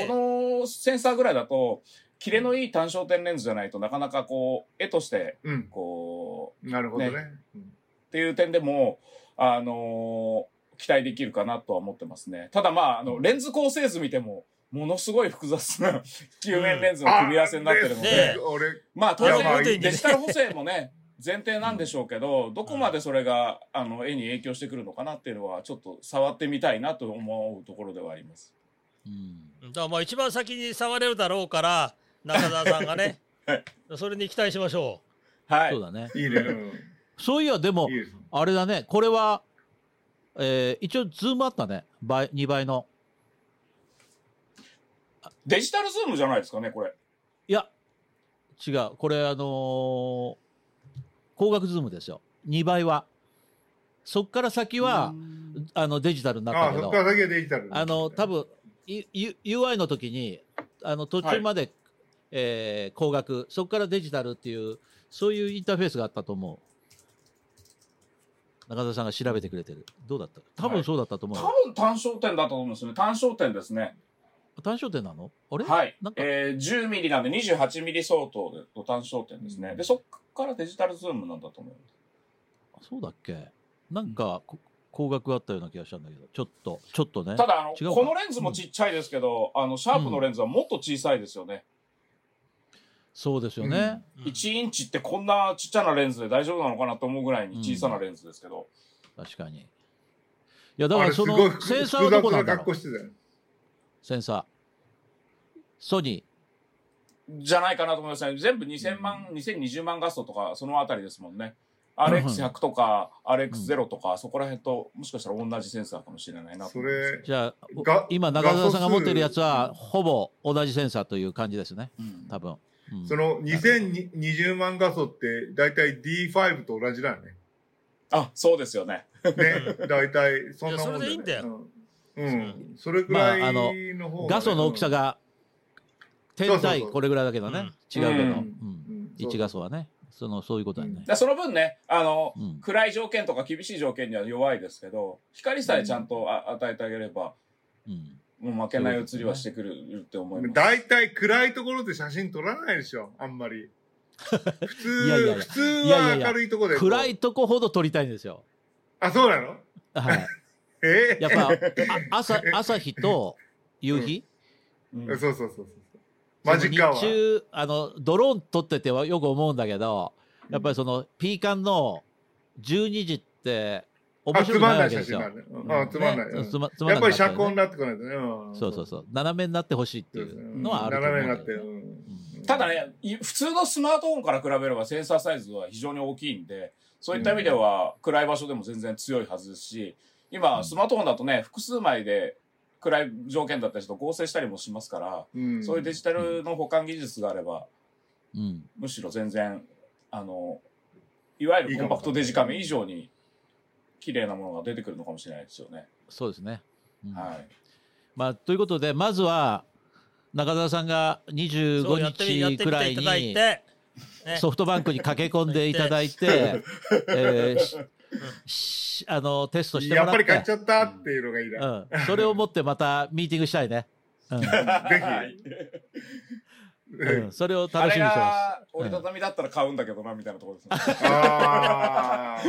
のセンサーぐらいだと、切れのいい単焦点レンズじゃないとなかなかこう、絵として、うん。こう、なるほどね。ねうんっていう点でも、あのー期待できるかなとは思ってますね。ただまあ、あの、レンズ構成図見ても、ものすごい複雑な 救援レンズの組み合わせになってるので、ねえ俺、まあ当然デジタル補正もね、前提なんでしょうけど、どこまでそれが、あの、絵に影響してくるのかなっていうのは、ちょっと触ってみたいなと思うところではあります。うんだからまあ一番先に触れるだろうから、中澤さんがね はい、それに期待しましょはいそう。だね。いいね。うんそういや、でもいい、です。あれだね、これは、えー一応、ズームあったね。倍、2倍の。デジタルズームじゃないですかね、これ。いや、違う。これ、あのー光学ズームですよ。2倍は。そっから先は、あの、デジタルになっああ、たけどそこか、ら先はデジタル。あの、多分、い U- UI の時に、あの、途中まで、えー光学、そこからデジタルっていう、そういうインターフェースがあったと思う。中澤さんが調べてくれてる。どうだった？多分そうだったと思うよ。多分単焦点だと思うんですよね。単焦点ですね。単焦点なの？あれ？はいなん。か？えー、10ミリなんで28ミリ相当での単焦点ですね。うんで、そっからデジタルズームなんだと思います。そうだっけ？なんか、こ光学があったような気がしたんだけど、ちょっと、ちょっとね。ただ、あの、このレンズもちっちゃいですけど、あの、シャープのレンズはもっと小さいですよね。そうですよね。うん1インチってこんなちっちゃなレンズで大丈夫なのかなと思うぐらいに小さなレンズですけど。確かに。いや、だかあらそのセンサーはどこなんだろう。センサー。ソニじゃないかなと思いますね。全部2000万、2020万画素とか、そのあたりですもんね。RX100 とか、RX0 とか、そこら辺と、もしかしたら同じセンサーかもしれないなとそれー。、じゃあ、今中澤さんが持ってるやつ画は、ほぼ同じセンサーという感じですね。うん多分。うんその2020万画素って、だいたい D5 と同じだよね。あ、そうですよね。ね。だいたい、そんなもんいやそれでいいんだようん。うん。それくらいまああの画素の大きさが、点そうそうそう対これぐらいだけどね。違うけど。うんうんうん1画素はね。その、そういうことだよね。でその分ね、あの、うん暗い条件とか厳しい条件には弱いですけど、光さえちゃんとあ与えてあげれば、うん。もう負けない写りはしてくるって思います。だいたい暗いところで写真撮らないでしょ、あんまり。普通、いやいやいや普通は明るいところで。暗いとこほど撮りたいんですよ。あ、そうなの？はい。え？やっぱ、あ朝、朝日と夕日、うんそうそうそうそう。マジカは。日中、あの、ドローン撮っててはよく思うんだけど、やっぱりその、ピーカンの12時って、面あ、白くつまないわけですよ。んない写真なんだね。あ、つまんない。うんねつまつまんなくなっちゃうねやっぱり遮光になってこないとね。うんそうそうそう。斜めになってほしいっていうのはある斜めになって。うんただね、い普通のスマートフォンから比べればセンサーサイズは非常に大きいんで、そういった意味では暗い場所でも全然強いはずですし、今、スマートフォンだとね、複数枚で暗い条件だったりと合成したりもしますから、うんそういうデジタルの保管技術があれば、うん。むしろ全然、あの、いわゆるコンパクトデジカメ以上に綺麗なものが出てくるのかもしれないですよね。そうですね。うんはい。まあ、ということで、まずは、中澤さんがそう25やってみやっ日くらいに、ソフトバンクに駆け込んでいただいて、えーあの、テストしてもらっ、やっぱり買ってちゃったっていうのがいいな。うん、それを持ってまたミーティングしたいね。うん ぜうん、それを楽しみにしてまが折りたたみだったら買うんだけどな、みたいなところですね。ひ。あ。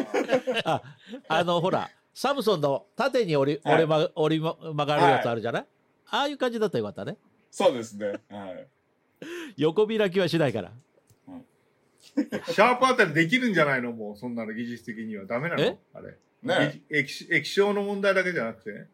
あ、あの、ほら、サムソンの縦に折り、はい折れま、折りま曲がるやつあるじゃない、ああいう感じだったらよかったね。そうですね。はい。横開きはしないから。シャープあたりできるんじゃないの？もう、そんなの技術的にはダメなの？え？あれ。ね液液晶の問題だけじゃなくて？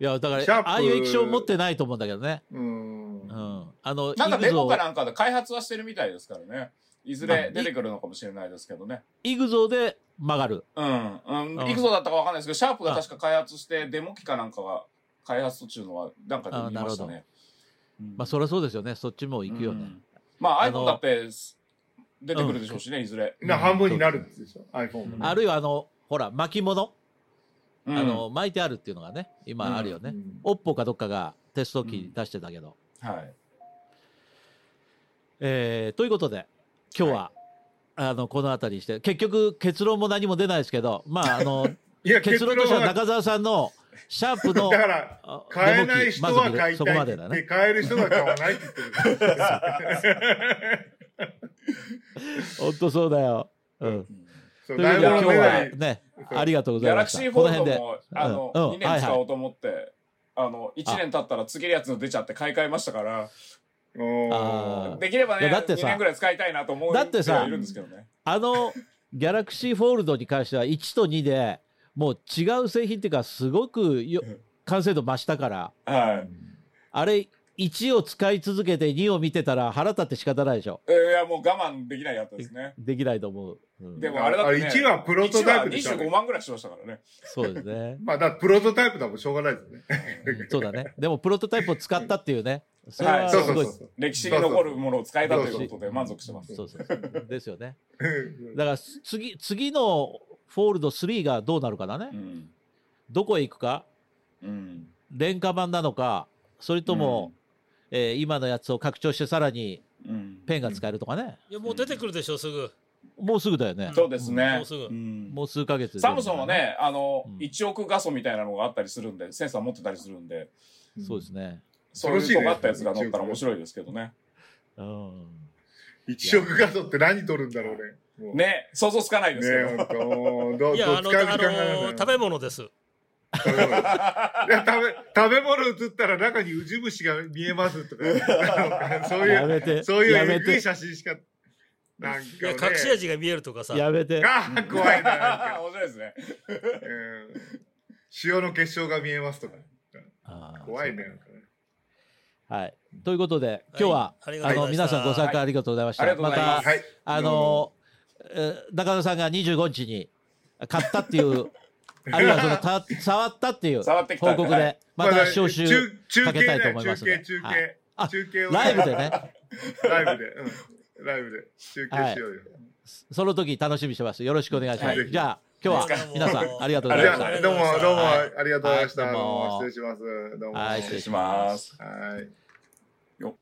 いや、だから、ああいう液晶持ってないと思うんだけどね。うんう。ん。あの、なんかイグゾー、デモかなんかで開発はしてるみたいですからね。いずまあれ出てくるのかもしれないですけどね。イグゾーで曲がる。うん。うん。あいくぞだったかわかんないですけど、シャープが確か開発して、デモ機かなんかが開発途中のは、なんかで見ましたあなね。うんまあ、そりゃそうですよね。そっちも行くよね。うんまあ、iPhone だって出てくるでしょうしね、いずれ。な半分になるでしょ、iPhone。あるいは、あの、ほら、巻物、うんあの、巻いてあるっていうのがね、今あるよね。うんオッポかどっかがテスト機出してたけど。はい。えーということで、今日は、あの、この辺りにして、結局結論も何も出ないですけど、まあ、あの、いや、結論としてはは中澤さんのシャープのだから、あ買えないデ人は買いたいって言って、までだね。買える人は買わないって言ってる。本当そうだよ。うん。そうということで、今日はね、ありがとうごギャラクざいました。シーフォードこの辺で。も、あの、うんうん2年使おうと思って、あの、1年経ったら次のやつの出ちゃって買い替えましたから、できればね、2いやだってさ年ぐらい使いたいなと思うだってさいるんですけどね。あの、ギャラクシーフォールドに関しては1と2でもう違う製品っていうか、すごくよ完成度増したから、はい。あれ、1を使い続けて2を見てたら腹立って仕方ないでしょ。えーいや、もう我慢できないやつですね。できないと思う。うんでもあれだって、ね、1はプロトタイプでしょ1は25万ぐらいしましたからね。そうですね。まあ、だプロトタイプだもんしょうがないですね。うんそうだね。でも、プロトタイプを使ったっていうね。それははいすごい。そうそうそうそう。歴史に残るものを使えたということで満足してます。そうそうそう。ですよね。うんだから、次、次のフォールド3がどうなるかだねう。ん。どこへ行くかうん。廉価版なのか、それとも、えー今のやつを拡張してさらにうん、ペンが使えるとかね。いやもう出てくるでしょ、すぐ。もうすぐだよね。そうですね。もうすぐんもう数ヶ月でサムソンは。ね、あの、うん1億画素みたいなのがあったりするんで、センサー持ってたりするんで、そうですね。そういう尖ったやつが乗ったら面白いですけどね。うん一色画像って何撮るんだろうね。ね、想像つかないですけねど。いや、あの、食べ物です。食べ物いや食べ食べ物映ったら中にウジ虫が見えますとか、そういう、やめてそういうい写真しか、なんいや、か、ね。隠し味が見えるとかさ。やめてああ、怖いな。面白いですね。うん塩の結晶が見えますとか。怖いね。はいということで今日は、はいありがとうございましたあの皆さんご参加ありがとうございました、はいますたはい。あのえー中野さんが25日に買ったっていうあるいはそのた触ったっていう報告で、はいまた招集中中継かけたいとね思いますので中継、中はい継。あ中継をライブでね ライブで。うん。ライブで集計しようよ、その時楽しみしてますよろしくお願いします、じゃあ今日は皆さんありがとうございました。どうもどうもありがとうございました、失礼します。どうも、失礼します。はい。よ。